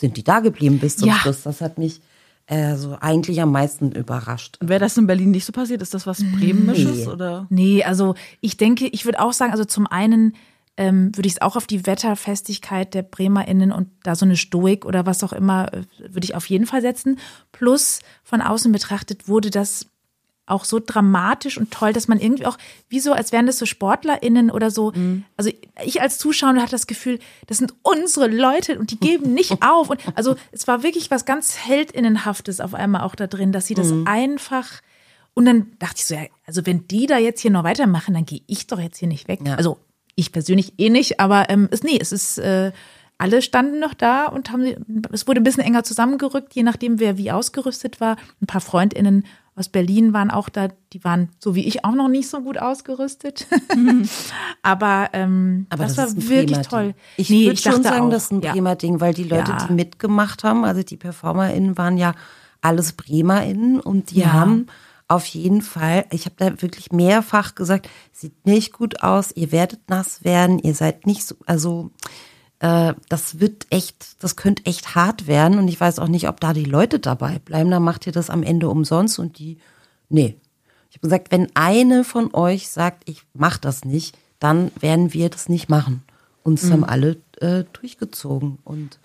Speaker 3: sind die da geblieben bis zum
Speaker 4: Ja.
Speaker 3: Schluss. Das hat mich äh, so eigentlich am meisten überrascht.
Speaker 2: Wäre das in Berlin nicht so passiert? Ist das was Bremenisches oder?
Speaker 4: Nee, also ich denke, ich würde auch sagen, also zum einen ähm, würde ich es auch auf die Wetterfestigkeit der BremerInnen und da so eine Stoik oder was auch immer, äh, würde ich auf jeden Fall setzen. Plus von außen betrachtet wurde das auch so dramatisch und toll, dass man irgendwie auch, wie so, als wären das so SportlerInnen oder so. Also ich als Zuschauer hatte das Gefühl, das sind unsere Leute und die geben nicht auf. Und also es war wirklich was ganz Heldinnenhaftes auf einmal auch da drin, dass sie das einfach und dann dachte ich so, ja, also wenn die da jetzt hier noch weitermachen, dann gehe ich doch jetzt hier nicht weg.
Speaker 3: Ja.
Speaker 4: Also ich persönlich eh nicht, aber ähm, es, nee, es ist, äh, alle standen noch da und haben, es wurde ein bisschen enger zusammengerückt, je nachdem, wer wie ausgerüstet war. Ein paar FreundInnen aus Berlin waren auch da, die waren so wie ich auch noch nicht so gut ausgerüstet. aber, ähm,
Speaker 3: Aber
Speaker 4: das,
Speaker 3: das,
Speaker 4: war
Speaker 3: ist
Speaker 4: wirklich toll.
Speaker 3: Ich
Speaker 4: Nee,
Speaker 3: würde schon sagen,
Speaker 4: auch,
Speaker 3: das ist ein
Speaker 4: ja.
Speaker 3: Bremer Ding, weil die Leute,
Speaker 4: Ja.
Speaker 3: die mitgemacht haben, also die PerformerInnen waren ja alles BremerInnen und die
Speaker 4: Ja.
Speaker 3: haben auf jeden Fall, ich habe da wirklich mehrfach gesagt, sieht nicht gut aus, ihr werdet nass werden, ihr seid nicht so, also äh, das wird echt, das könnte echt hart werden und ich weiß auch nicht, ob da die Leute dabei bleiben, dann macht ihr das am Ende umsonst und die, nee. Ich habe gesagt, wenn eine von euch sagt, ich mach das nicht, dann werden wir das nicht machen. Und es haben alle äh, durchgezogen und,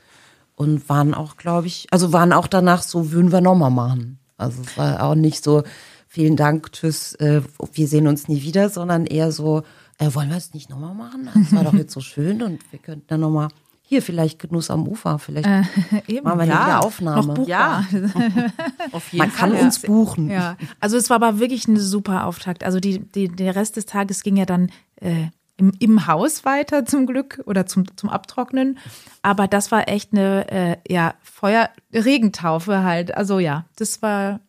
Speaker 3: und waren auch, glaube ich, also waren auch danach so, würden wir nochmal machen. Also es war auch nicht so, vielen Dank, tschüss, äh, wir sehen uns nie wieder, sondern eher so, äh, wollen wir es nicht nochmal machen? Das war doch jetzt so schön und wir könnten dann nochmal, hier vielleicht Genuss am Ufer, vielleicht
Speaker 4: Eben.
Speaker 3: machen wir
Speaker 2: ja,
Speaker 3: eine
Speaker 2: noch
Speaker 3: Aufnahme.
Speaker 4: buchbar.
Speaker 2: Ja. Auf jeden
Speaker 3: Man kann
Speaker 2: Fall.
Speaker 3: uns buchen.
Speaker 4: Ja, also es war aber wirklich ein super Auftakt. Also die, die, der Rest des Tages ging ja dann äh, im, im Haus weiter zum Glück oder zum, zum Abtrocknen. Aber das war echt eine äh, ja, Feuer-Regentaufe halt. Also ja, das war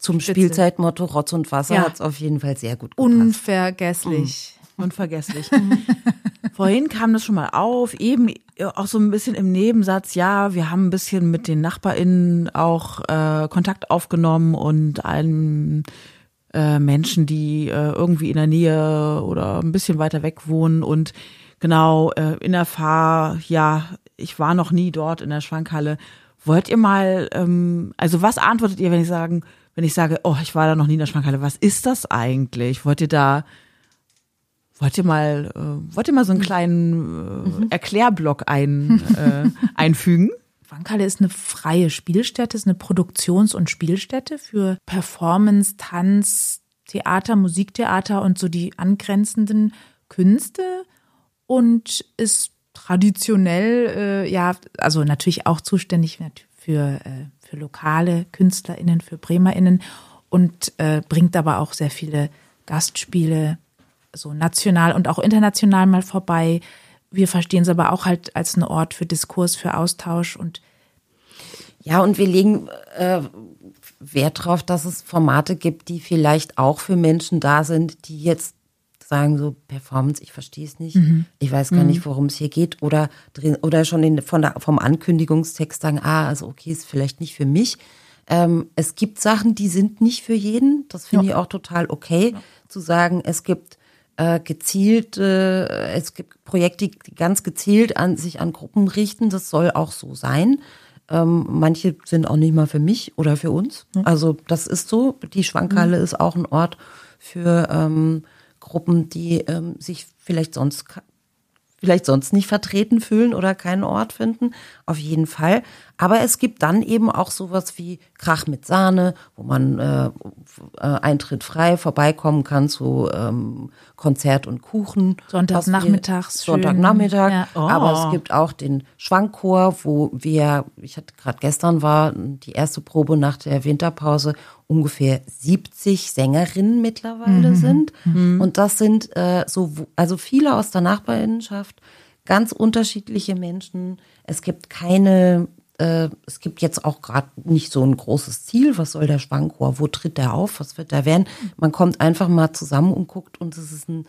Speaker 3: Zum
Speaker 4: Spitze.
Speaker 3: Spielzeitmotto Rotz und Wasser
Speaker 4: Ja.
Speaker 3: hat es auf jeden Fall sehr gut gepasst.
Speaker 4: unvergesslich.
Speaker 2: Unvergesslich. Vorhin kam das schon mal auf, eben äh, auch so ein bisschen im Nebensatz, ja, wir haben ein bisschen mit den NachbarInnen auch äh, Kontakt aufgenommen und allen äh, Menschen, die äh, irgendwie in der Nähe oder ein bisschen weiter weg wohnen und genau äh, in der Fahr, ja, ich war noch nie dort in der Schwankhalle. Wollt ihr mal, ähm, also was antwortet ihr, wenn ich sagen, wenn ich sage, oh, ich war da noch nie in der Schwankhalle, was ist das eigentlich? Wollt ihr da Wollt ihr mal, äh, wollt ihr mal so einen kleinen äh, Erklärblock ein, äh, einfügen?
Speaker 4: Wankhalle ist eine freie Spielstätte, ist eine Produktions- und Spielstätte für Performance, Tanz, Theater, Musiktheater und so die angrenzenden Künste und ist traditionell, äh, ja, also natürlich auch zuständig für, äh, für lokale KünstlerInnen, für BremerInnen und äh, bringt aber auch sehr viele Gastspiele, so national und auch international mal vorbei. Wir verstehen es aber auch halt als einen Ort für Diskurs, für Austausch und
Speaker 3: Ja, und wir legen äh, Wert darauf, dass es Formate gibt, die vielleicht auch für Menschen da sind, die jetzt sagen so Performance, ich verstehe es nicht, ich weiß gar nicht, worum es hier geht oder oder schon in, von der, vom Ankündigungstext sagen, ah, also okay, ist vielleicht nicht für mich. Ähm, es gibt Sachen, die sind nicht für jeden. Das finde ich auch total okay, zu sagen, es gibt äh, gezielt, äh, es gibt Projekte, die ganz gezielt an sich an Gruppen richten. Das soll auch so sein. Ähm, manche sind auch nicht mal für mich oder für uns. Also das ist so. Die Schwankhalle ist auch ein Ort für ähm, Gruppen, die ähm, sich vielleicht sonst vielleicht sonst nicht vertreten fühlen oder keinen Ort finden. Auf jeden Fall. Aber es gibt dann eben auch sowas wie Krach mit Sahne, wo man äh, äh, Eintritt frei vorbeikommen kann zu ähm, Konzert und Kuchen.
Speaker 4: Sonntagnachmittags.
Speaker 3: Sonntagnachmittag.
Speaker 4: Ja.
Speaker 2: Oh.
Speaker 3: Aber es gibt auch den Schwankchor, wo wir, ich hatte gerade gestern war die erste Probe nach der Winterpause, ungefähr 70 Sängerinnen mittlerweile sind. Und das sind äh, so, also viele aus der Nachbarinnenschaft, ganz unterschiedliche Menschen. Es gibt keine, äh, es gibt jetzt auch gerade nicht so ein großes Ziel. Was soll der Schwankchor? Wo tritt der auf? Was wird der werden? Man kommt einfach mal zusammen und guckt und es ist ein,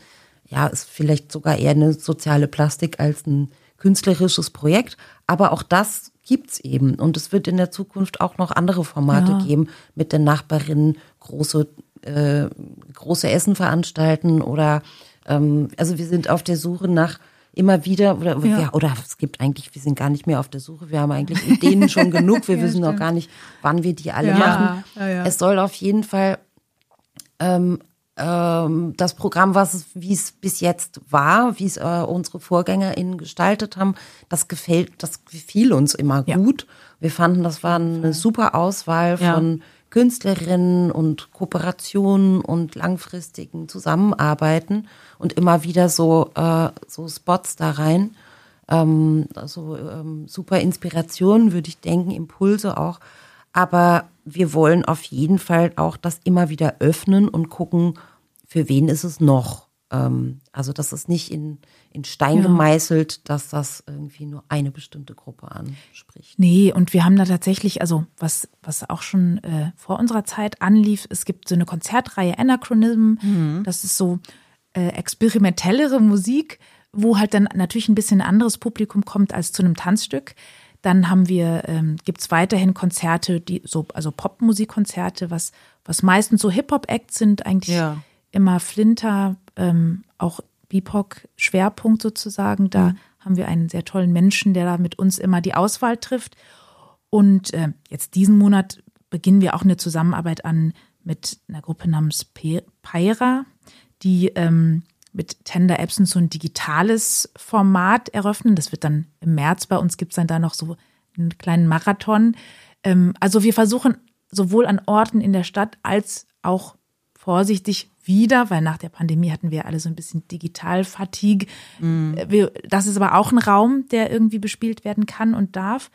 Speaker 3: ja, ist vielleicht sogar eher eine soziale Plastik als ein künstlerisches Projekt. Aber auch das gibt's eben. Und es wird in der Zukunft auch noch andere Formate geben, mit den Nachbarinnen große, äh, große Essen veranstalten oder ähm, also wir sind auf der Suche nach immer wieder oder, ja. oder es gibt eigentlich, wir sind gar nicht mehr auf der Suche, wir haben eigentlich Ideen schon genug, wir wissen noch gar nicht, wann wir die alle
Speaker 4: Ja,
Speaker 3: machen.
Speaker 4: ja, ja.
Speaker 3: Es soll auf jeden Fall ähm, ähm, das Programm, was wie es bis jetzt war, wie es äh, unsere VorgängerInnen gestaltet haben, das gefällt, das gefiel uns immer
Speaker 4: Ja.
Speaker 3: gut. Wir fanden, das war eine super Auswahl
Speaker 2: Ja.
Speaker 3: von Künstlerinnen und Kooperationen und langfristigen Zusammenarbeiten und immer wieder so, äh, so Spots da rein. Ähm, also ähm, super Inspirationen, würde ich denken, Impulse auch. Aber wir wollen auf jeden Fall auch das immer wieder öffnen und gucken, für wen ist es noch. Ähm, also das ist nicht in, in Stein gemeißelt, dass das irgendwie nur eine bestimmte Gruppe anspricht.
Speaker 4: Nee, und wir haben da tatsächlich, also was, was auch schon äh, vor unserer Zeit anlief, es gibt so eine Konzertreihe Anachronism, das ist so äh, experimentellere Musik, wo halt dann natürlich ein bisschen anderes Publikum kommt als zu einem Tanzstück. Dann haben wir, ähm, gibt's weiterhin Konzerte, die so, also Popmusikkonzerte, was, was meistens so Hip-Hop-Acts sind, eigentlich
Speaker 2: Ja.
Speaker 4: immer Flinter, ähm, auch BIPOC-Schwerpunkt sozusagen. Da haben wir einen sehr tollen Menschen, der da mit uns immer die Auswahl trifft. Und äh, jetzt diesen Monat beginnen wir auch eine Zusammenarbeit an mit einer Gruppe namens Peira, die ähm, mit Tender Epson so ein digitales Format eröffnen. Das wird dann im März bei uns gibt's dann da noch so einen kleinen Marathon. Ähm, also wir versuchen sowohl an Orten in der Stadt als auch vorsichtig wieder, weil nach der Pandemie hatten wir alle so ein bisschen Digital-Fatigue. Äh, das ist aber auch ein Raum, der irgendwie bespielt werden kann und darf.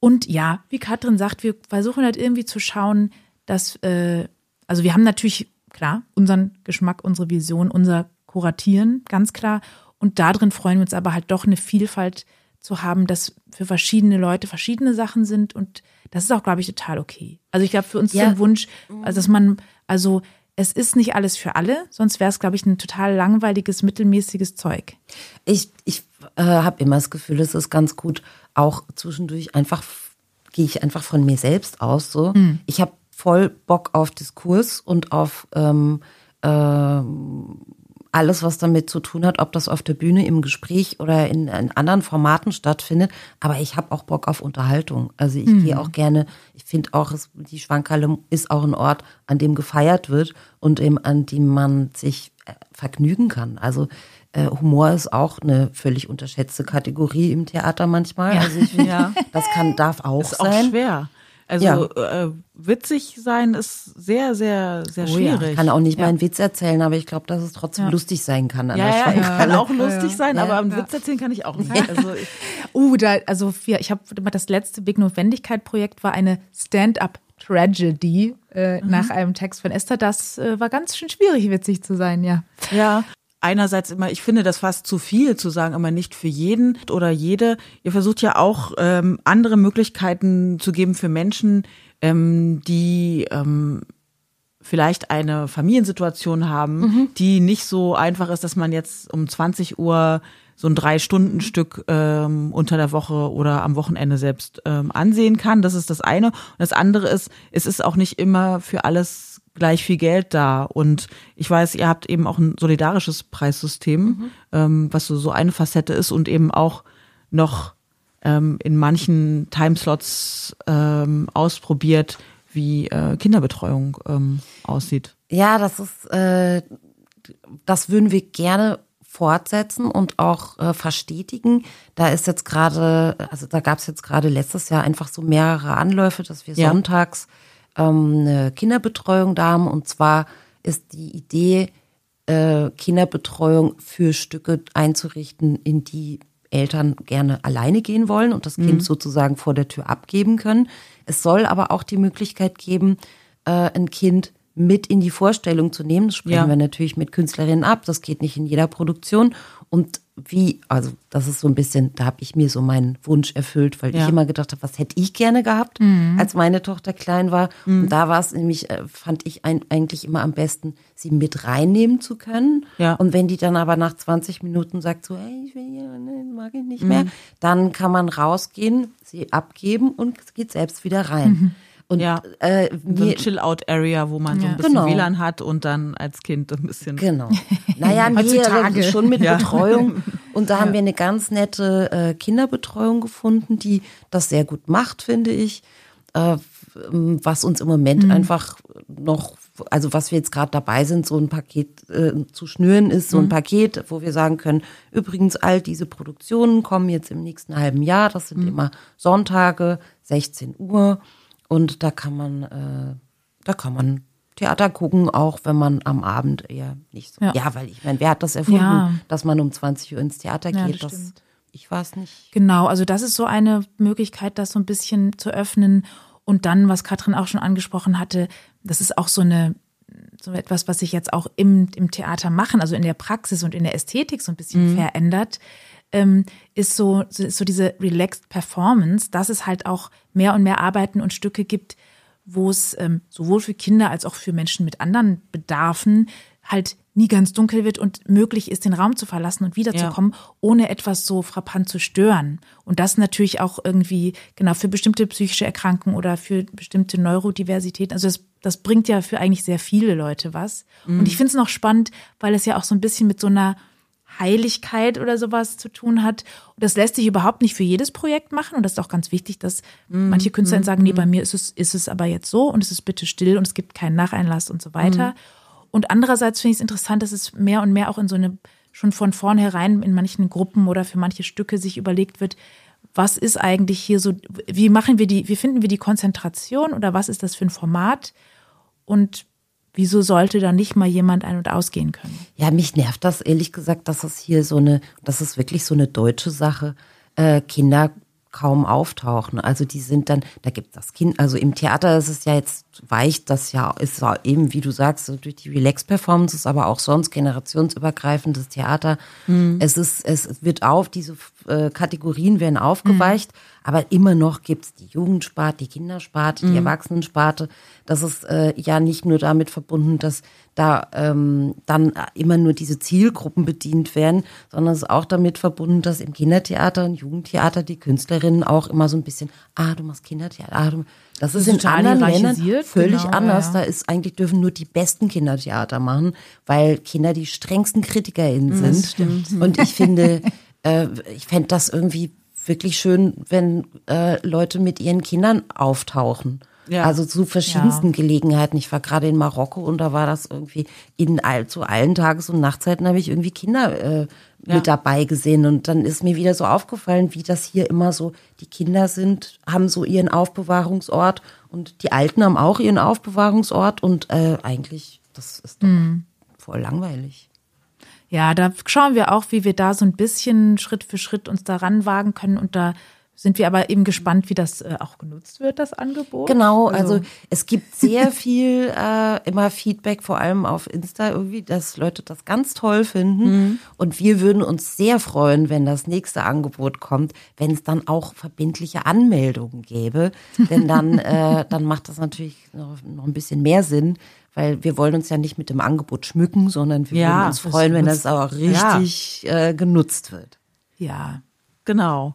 Speaker 4: Und ja, wie Katrin sagt, wir versuchen halt irgendwie zu schauen, dass, äh, also wir haben natürlich, klar, unseren Geschmack, unsere Vision, unser Kuratieren, ganz klar. Und darin freuen wir uns aber halt doch eine Vielfalt zu haben, dass für verschiedene Leute verschiedene Sachen sind. Und das ist auch, glaube ich, total okay. Also ich glaube, für uns
Speaker 3: Ja.
Speaker 4: ist ein Wunsch, also dass man, also es ist nicht alles für alle, sonst wäre es, glaube ich, ein total langweiliges, mittelmäßiges Zeug.
Speaker 3: Ich, ich äh, habe immer das Gefühl, es ist ganz gut, auch zwischendurch einfach, gehe ich einfach von mir selbst aus. So. Ich habe voll Bock auf Diskurs und auf ähm, ähm, alles, was damit zu tun hat, ob das auf der Bühne, im Gespräch oder in, in anderen Formaten stattfindet. Aber ich habe auch Bock auf Unterhaltung. Also ich gehe auch gerne, ich finde auch, es, die Schwankhalle ist auch ein Ort, an dem gefeiert wird und eben an dem man sich äh, vergnügen kann. Also äh, Humor ist auch eine völlig unterschätzte Kategorie im Theater manchmal. Also ich finde,
Speaker 2: Ja.
Speaker 3: das kann, darf auch
Speaker 2: Ist auch
Speaker 3: sein.
Speaker 2: schwer. Also
Speaker 3: Ja.
Speaker 2: äh, witzig sein ist sehr, sehr, sehr
Speaker 3: Oh ja,
Speaker 2: schwierig.
Speaker 3: ich kann auch nicht mal einen Witz erzählen, aber ich glaube, dass es trotzdem lustig sein kann an
Speaker 2: ja,
Speaker 3: der
Speaker 2: ja, ich kann auch lustig sein,
Speaker 3: Ja.
Speaker 2: aber einen Witz erzählen kann ich auch nicht. Also ich,
Speaker 4: Uh, da, also wir, ich habe das letzte Big Notwendigkeit-Projekt war eine Stand-up-Tragedy äh, nach einem Text von Esther. Das äh, war ganz schön schwierig, witzig zu sein, ja.
Speaker 2: Ja, einerseits immer, ich finde das fast zu viel zu sagen, immer nicht für jeden oder jede. Ihr versucht ja auch ähm, andere Möglichkeiten zu geben für Menschen, ähm, die ähm, vielleicht eine Familiensituation haben, die nicht so einfach ist, dass man jetzt um 20 Uhr so ein Drei-Stunden-Stück ähm, unter der Woche oder am Wochenende selbst ähm, ansehen kann. Das ist das eine. Und das andere ist, es ist auch nicht immer für alles gleich viel Geld da. Und ich weiß, ihr habt eben auch ein solidarisches Preissystem, ähm, was so, so eine Facette ist und eben auch noch ähm, in manchen Timeslots ähm, ausprobiert, wie äh, Kinderbetreuung ähm, aussieht.
Speaker 3: Ja, das ist, äh, das würden wir gerne fortsetzen und auch äh, verstetigen. Da ist jetzt gerade, also da gab es jetzt gerade letztes Jahr einfach so mehrere Anläufe, dass wir
Speaker 2: Ja.
Speaker 3: sonntags ähm, eine Kinderbetreuung da haben. Und zwar ist die Idee, äh, Kinderbetreuung für Stücke einzurichten, in die Eltern gerne alleine gehen wollen und das Kind sozusagen vor der Tür abgeben können. Es soll aber auch die Möglichkeit geben, äh, ein Kind mit in die Vorstellung zu nehmen. Das sprechen
Speaker 2: Ja.
Speaker 3: wir natürlich mit Künstlerinnen ab. Das geht nicht in jeder Produktion. Und wie, also das ist so ein bisschen, da habe ich mir so meinen Wunsch erfüllt, weil
Speaker 2: Ja.
Speaker 3: ich immer gedacht habe, was hätte ich gerne gehabt, als meine Tochter klein war. Und da war es nämlich, äh, fand ich ein, eigentlich immer am besten, sie mit reinnehmen zu können.
Speaker 2: Ja.
Speaker 3: Und wenn die dann aber nach 20 Minuten sagt so, hey, ich will hier, ne, mag ich nicht mehr, dann kann man rausgehen, sie abgeben und es geht selbst wieder rein. Und
Speaker 2: Ja.
Speaker 3: äh,
Speaker 2: So eine Chill-Out-Area, wo man so ein
Speaker 4: Ja.
Speaker 2: bisschen
Speaker 3: Genau.
Speaker 2: WLAN hat und dann als Kind ein bisschen.
Speaker 3: Genau. Naja, also schon mit
Speaker 2: Ja.
Speaker 3: Betreuung. Und da haben wir eine ganz nette äh, Kinderbetreuung gefunden, die das sehr gut macht, finde ich. Äh, was uns im Moment einfach noch, also was wir jetzt gerade dabei sind, so ein Paket äh, zu schnüren, ist so ein Paket, wo wir sagen können, übrigens, all diese Produktionen kommen jetzt im nächsten halben Jahr. Das sind immer Sonntage, 16 Uhr. Und da kann man, äh, da kann man Theater gucken, auch wenn man am Abend eher nicht so. Ja,
Speaker 4: Ja.
Speaker 3: weil ich meine, wer hat das erfunden,
Speaker 4: Ja.
Speaker 3: dass man um 20 Uhr ins Theater
Speaker 4: Ja,
Speaker 3: geht?
Speaker 4: das
Speaker 3: das
Speaker 4: stimmt.
Speaker 3: ich es nicht.
Speaker 4: Genau, also das ist so eine Möglichkeit, das so ein bisschen zu öffnen. Und dann, was Katrin auch schon angesprochen hatte, das ist auch so eine so etwas, was sich jetzt auch im, im Theater machen, also in der Praxis und in der Ästhetik so ein bisschen verändert, ähm, ist so, so- ist so diese relaxed Performance, dass es halt auch mehr und mehr Arbeiten und Stücke gibt, wo es ähm, sowohl für Kinder als auch für Menschen mit anderen Bedarfen halt nie ganz dunkel wird und möglich ist, den Raum zu verlassen und wiederzukommen, ohne etwas so frappant zu stören. Und das natürlich auch irgendwie, genau, für bestimmte psychische Erkrankungen oder für bestimmte Neurodiversität. Also das, das bringt ja für eigentlich sehr viele Leute was. Und ich finde es noch spannend, weil es ja auch so ein bisschen mit so einer Heiligkeit oder sowas zu tun hat. Und das lässt sich überhaupt nicht für jedes Projekt machen. Und das ist auch ganz wichtig, dass manche Künstler sagen, nee, bei mir ist es, ist es aber jetzt so und es ist bitte still und es gibt keinen Nacheinlass und so weiter. Und andererseits finde ich es interessant, dass es mehr und mehr auch in so eine, schon von vornherein in manchen Gruppen oder für manche Stücke sich überlegt wird, was ist eigentlich hier so, wie machen wir die, wie finden wir die Konzentration oder was ist das für ein Format? Und wieso sollte da nicht mal jemand ein- und ausgehen können?
Speaker 3: Ja, mich nervt das ehrlich gesagt, dass es hier so eine, das ist wirklich so eine deutsche Sache, äh, Kinder kaum auftauchen. Also die sind dann, da gibt das Kind, also im Theater ist es ja jetzt, weicht das ja, ist ja eben, wie du sagst, so durch die Relax-Performances, aber auch sonst generationsübergreifendes Theater. Es ist, es wird auf, diese äh, Kategorien werden aufgeweicht, aber immer noch gibt's die Jugendsparte, die Kindersparte, die Erwachsenensparte. Das ist äh, ja nicht nur damit verbunden, dass da ähm, dann immer nur diese Zielgruppen bedient werden, sondern es ist auch damit verbunden, dass im Kindertheater und Jugendtheater die Künstlerinnen auch immer so ein bisschen, ah, du machst Kindertheater, ah, du, das ist in anderen Ländern völlig
Speaker 4: genau,
Speaker 3: anders.
Speaker 4: ja.
Speaker 3: Da ist eigentlich dürfen nur die besten Kindertheater machen, weil Kinder die strengsten KritikerInnen sind. Und ich finde, äh, ich fände das irgendwie wirklich schön, wenn äh, Leute mit ihren Kindern auftauchen.
Speaker 2: Ja.
Speaker 3: Also zu verschiedensten Gelegenheiten. Ich war gerade in Marokko und da war das irgendwie in all, zu allen Tages- und Nachtzeiten habe ich irgendwie Kinder äh,
Speaker 2: Ja.
Speaker 3: mit dabei gesehen. Und dann ist mir wieder so aufgefallen, wie das hier immer so, die Kinder sind, haben so ihren Aufbewahrungsort und die Alten haben auch ihren Aufbewahrungsort und äh, eigentlich, das ist doch voll langweilig.
Speaker 4: Ja, da schauen wir auch, wie wir da so ein bisschen Schritt für Schritt uns daran wagen können und da sind wir aber eben gespannt, wie das äh, auch genutzt wird, das Angebot.
Speaker 3: Genau, also, also es gibt sehr viel äh, immer Feedback, vor allem auf Insta irgendwie, dass Leute das ganz toll finden. Mhm. Und wir würden uns sehr freuen, wenn das nächste Angebot kommt, wenn es dann auch verbindliche Anmeldungen gäbe. Denn dann, äh, dann macht das natürlich noch, noch ein bisschen mehr Sinn, weil wir wollen uns ja nicht mit dem Angebot schmücken, sondern wir ja, würden uns freuen, wenn das auch richtig ja. äh, genutzt wird.
Speaker 2: Ja, genau.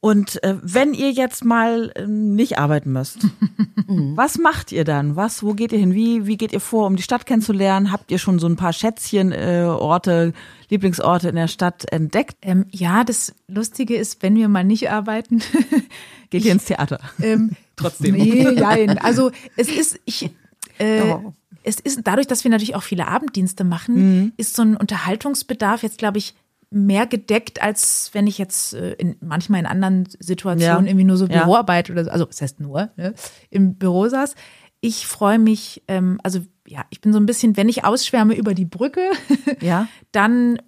Speaker 2: Und äh, wenn ihr jetzt mal äh, nicht arbeiten müsst, was macht ihr dann? Was, wo geht ihr hin? Wie, wie geht ihr vor, um die Stadt kennenzulernen? Habt ihr schon so ein paar Schätzchen, äh, Orte, Lieblingsorte in der Stadt entdeckt?
Speaker 4: Ähm, ja, das Lustige ist, wenn wir mal nicht arbeiten,
Speaker 2: geht ihr ins Theater. Ähm,
Speaker 4: Trotzdem. Nee, nein. Also es ist, ich, äh, oh. es ist dadurch, dass wir natürlich auch viele Abenddienste machen, mhm. ist so ein Unterhaltungsbedarf jetzt, glaube ich, mehr gedeckt, als wenn ich jetzt äh, in, manchmal in anderen Situationen ja. irgendwie nur so Büroarbeit ja. oder so, also das heißt nur, ne, im Büro saß. Ich freue mich, ähm, also ja, ich bin so ein bisschen, wenn ich ausschwärme über die Brücke, ja. dann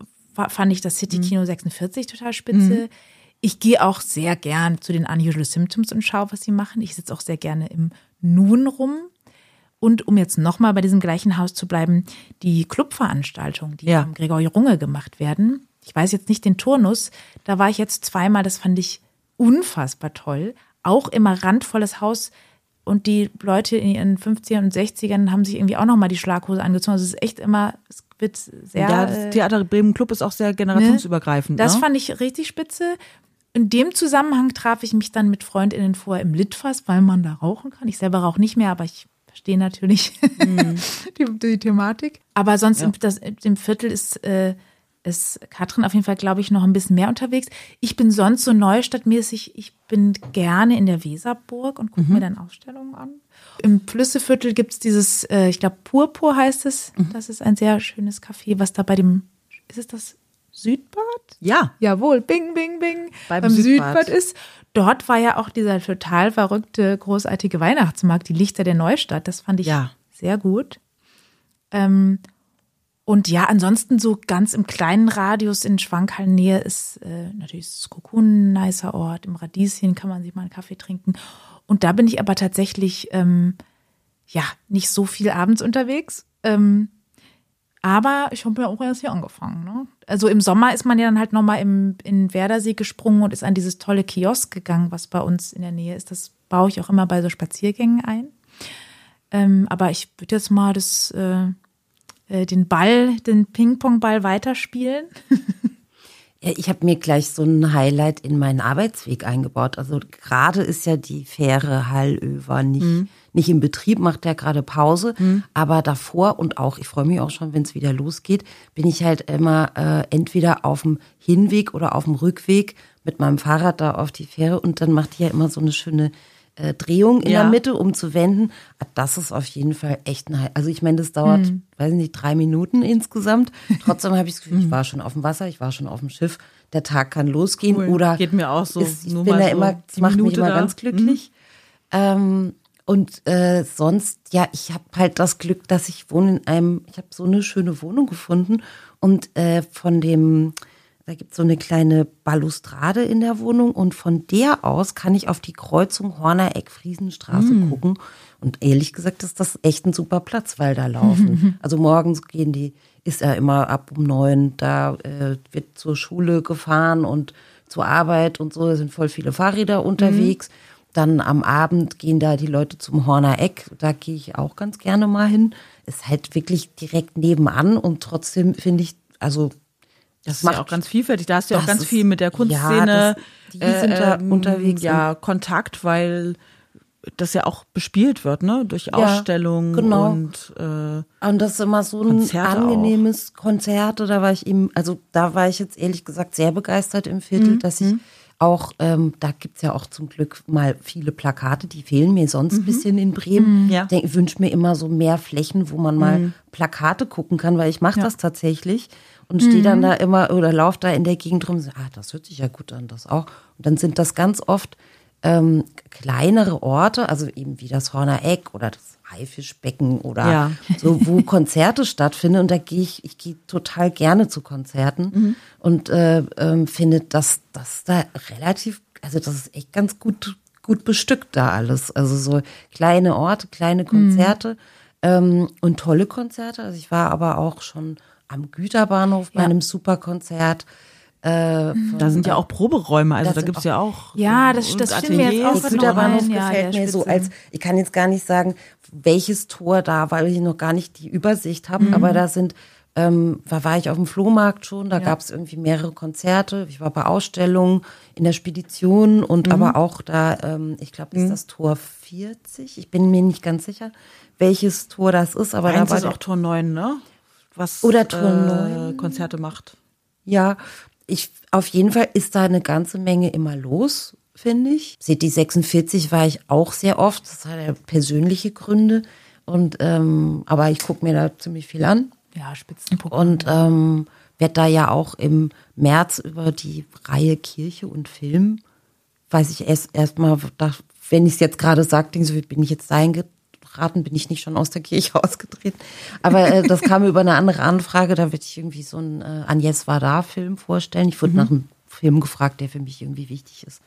Speaker 4: fand ich das City Kino mhm. 46 total spitze. Mhm. Ich gehe auch sehr gern zu den Unusual Symptoms und schaue, was sie machen. Ich sitze auch sehr gerne im Nun rum. Und um jetzt nochmal bei diesem gleichen Haus zu bleiben, die Clubveranstaltungen, die ja. vom Gregor Runge gemacht werden, ich weiß jetzt nicht den Turnus, da war ich jetzt zweimal, das fand ich unfassbar toll. Auch immer randvolles Haus und die Leute in ihren 50ern und 60ern haben sich irgendwie auch nochmal die Schlaghose angezogen. Also es ist echt immer, es wird sehr.
Speaker 2: Ja, das äh, Theater Bremen Club ist auch sehr generationsübergreifend.
Speaker 4: Ne? Das
Speaker 2: ne?
Speaker 4: fand ich richtig spitze. In dem Zusammenhang traf ich mich dann mit FreundInnen vor im Litfass, weil man da rauchen kann. Ich selber rauche nicht mehr, aber ich verstehe natürlich mm. die, die, Thematik. Aber sonst ja. im, das, im Viertel ist äh, ist Katrin auf jeden Fall, glaube ich, noch ein bisschen mehr unterwegs. Ich bin sonst so neustadtmäßig, ich bin gerne in der Weserburg und gucke mhm. mir dann Ausstellungen an. Im Flüsseviertel gibt es dieses, äh, ich glaube, Purpur heißt es. Mhm. Das ist ein sehr schönes Café, was da bei dem, ist es das Südbad?
Speaker 2: Ja.
Speaker 4: Jawohl, bing, bing, bing. Beim, beim Südbad. Südbad ist. Dort war ja auch dieser total verrückte, großartige Weihnachtsmarkt, die Lichter der Neustadt. Das fand ich ja. sehr gut. Ähm, und ja, ansonsten so ganz im kleinen Radius in Schwankhallen-Nähe ist äh, natürlich Kokun ein nicer Ort. Im Radieschen kann man sich mal einen Kaffee trinken. Und da bin ich aber tatsächlich, ähm, ja, nicht so viel abends unterwegs. Ähm, aber ich habe ja auch erst hier angefangen. Ne? Also im Sommer ist man ja dann halt nochmal im, in Werdersee gesprungen und ist an dieses tolle Kiosk gegangen, was bei uns in der Nähe ist. Das baue ich auch immer bei so Spaziergängen ein. Ähm, aber ich würde jetzt mal das äh, äh, den Ball, den Ping-Pong-Ball weiterspielen?
Speaker 3: Ja, ich habe mir gleich so ein Highlight in meinen Arbeitsweg eingebaut. Also gerade ist ja die Fähre Hallöver nicht, mhm. nicht im Betrieb, macht ja gerade Pause. Mhm. Aber davor und auch, ich freue mich auch schon, wenn es wieder losgeht, bin ich halt immer äh, entweder auf dem Hinweg oder auf dem Rückweg mit meinem Fahrrad da auf die Fähre und dann macht die ja immer so eine schöne äh, Drehung in ja. der Mitte, um zu wenden. Ah, das ist auf jeden Fall echt ein Also ich meine, das dauert, mhm. weiß nicht, drei Minuten insgesamt. Trotzdem habe ich das Gefühl, ich mhm. war schon auf dem Wasser, ich war schon auf dem Schiff. Der Tag kann losgehen. Cool. Oder
Speaker 2: geht mir auch so.
Speaker 3: Ist, ich bin da so immer, das macht Minute mich immer da. ganz glücklich. Mhm. Ähm, und äh, sonst, ja, ich habe halt das Glück, dass ich wohne in einem, ich habe so eine schöne Wohnung gefunden und äh, von dem da gibt es so eine kleine Balustrade in der Wohnung und von der aus kann ich auf die Kreuzung Horner Eck Friesenstraße mm. gucken. Und ehrlich gesagt ist das echt ein super Platz, weil da laufen. Also morgens gehen die, ist ja immer ab um neun, da äh, wird zur Schule gefahren und zur Arbeit und so, da sind voll viele Fahrräder unterwegs. Mm. Dann am Abend gehen da die Leute zum Horner Eck, da gehe ich auch ganz gerne mal hin. Ist halt wirklich direkt nebenan und trotzdem finde ich, also
Speaker 2: das ist macht ja auch ganz vielfältig. Da hast du ja auch ganz ist, viel mit der Kunstszene. Ja, das, die äh, sind da ähm, unterwegs. Ja, Kontakt, weil das ja auch bespielt wird, ne? Durch ja, Ausstellungen genau. und
Speaker 3: äh, und das ist immer so ein Konzerte angenehmes auch. Konzert. Da war ich eben, also da war ich jetzt ehrlich gesagt sehr begeistert im Viertel, mhm. dass ich mhm. auch, ähm, da gibt's ja auch zum Glück mal viele Plakate, die fehlen mir sonst mhm. ein bisschen in Bremen. Mhm, ja. Ich wünsche mir immer so mehr Flächen, wo man mal mhm. Plakate gucken kann, weil ich mache ja. das tatsächlich und stehe dann mhm. da immer oder laufe da in der Gegend rum und so, ah, das hört sich ja gut an, das auch. Und dann sind das ganz oft ähm, kleinere Orte, also eben wie das Horner Eck oder das Haifischbecken oder ja. so, wo Konzerte stattfinden. Und da gehe ich, ich gehe total gerne zu Konzerten mhm. und äh, ähm, finde, dass das da relativ, also das ist echt ganz gut, gut bestückt da alles. Also so kleine Orte, kleine Konzerte ähm, und tolle Konzerte. Also ich war aber auch schon am Güterbahnhof bei
Speaker 4: Ja.
Speaker 3: einem Superkonzert. Äh,
Speaker 2: Da sind ja auch Proberäume, also da
Speaker 3: sind
Speaker 2: gibt's ja auch.
Speaker 4: Ja, das- das finden wir jetzt auch
Speaker 3: Güterbahnhof
Speaker 4: ein, ja,
Speaker 3: gefällt
Speaker 4: der
Speaker 3: mir so als, ich kann jetzt gar nicht sagen, welches Tor da, weil ich noch gar nicht die Übersicht habe,
Speaker 4: Mhm.
Speaker 3: aber da sind, ähm, da war ich auf dem Flohmarkt schon, da gab es irgendwie mehrere Konzerte, ich war bei Ausstellungen in der Spedition und
Speaker 4: Mhm.
Speaker 3: aber auch da, ähm, ich glaube, ist das Tor 40, ich bin mir nicht ganz sicher, welches Tor das ist, aber
Speaker 2: Eins
Speaker 3: da war
Speaker 2: ist auch Tor 9, ne? Was
Speaker 3: Oder Tor
Speaker 2: äh,
Speaker 3: 9.
Speaker 2: Konzerte macht.
Speaker 3: Ja, ich, auf jeden Fall ist da eine ganze Menge immer los, finde ich. City 46 war ich auch sehr oft. Das hat ja persönliche Gründe. Und, ähm, aber ich gucke mir da ziemlich viel an.
Speaker 4: Ja, Spitzenprogramm.
Speaker 3: Und ähm, werde da ja auch im März über die Reihe Kirche und Film, weiß ich erst erstmal, wenn ich es jetzt gerade sage, denke so, bin ich jetzt da eingeraten, bin ich nicht schon aus der Kirche ausgetreten. Aber äh, das kam über eine andere Anfrage, da würde ich irgendwie so einen äh, Agnes Varda-Film vorstellen. Ich wurde nach einem Film gefragt, der für mich irgendwie wichtig ist.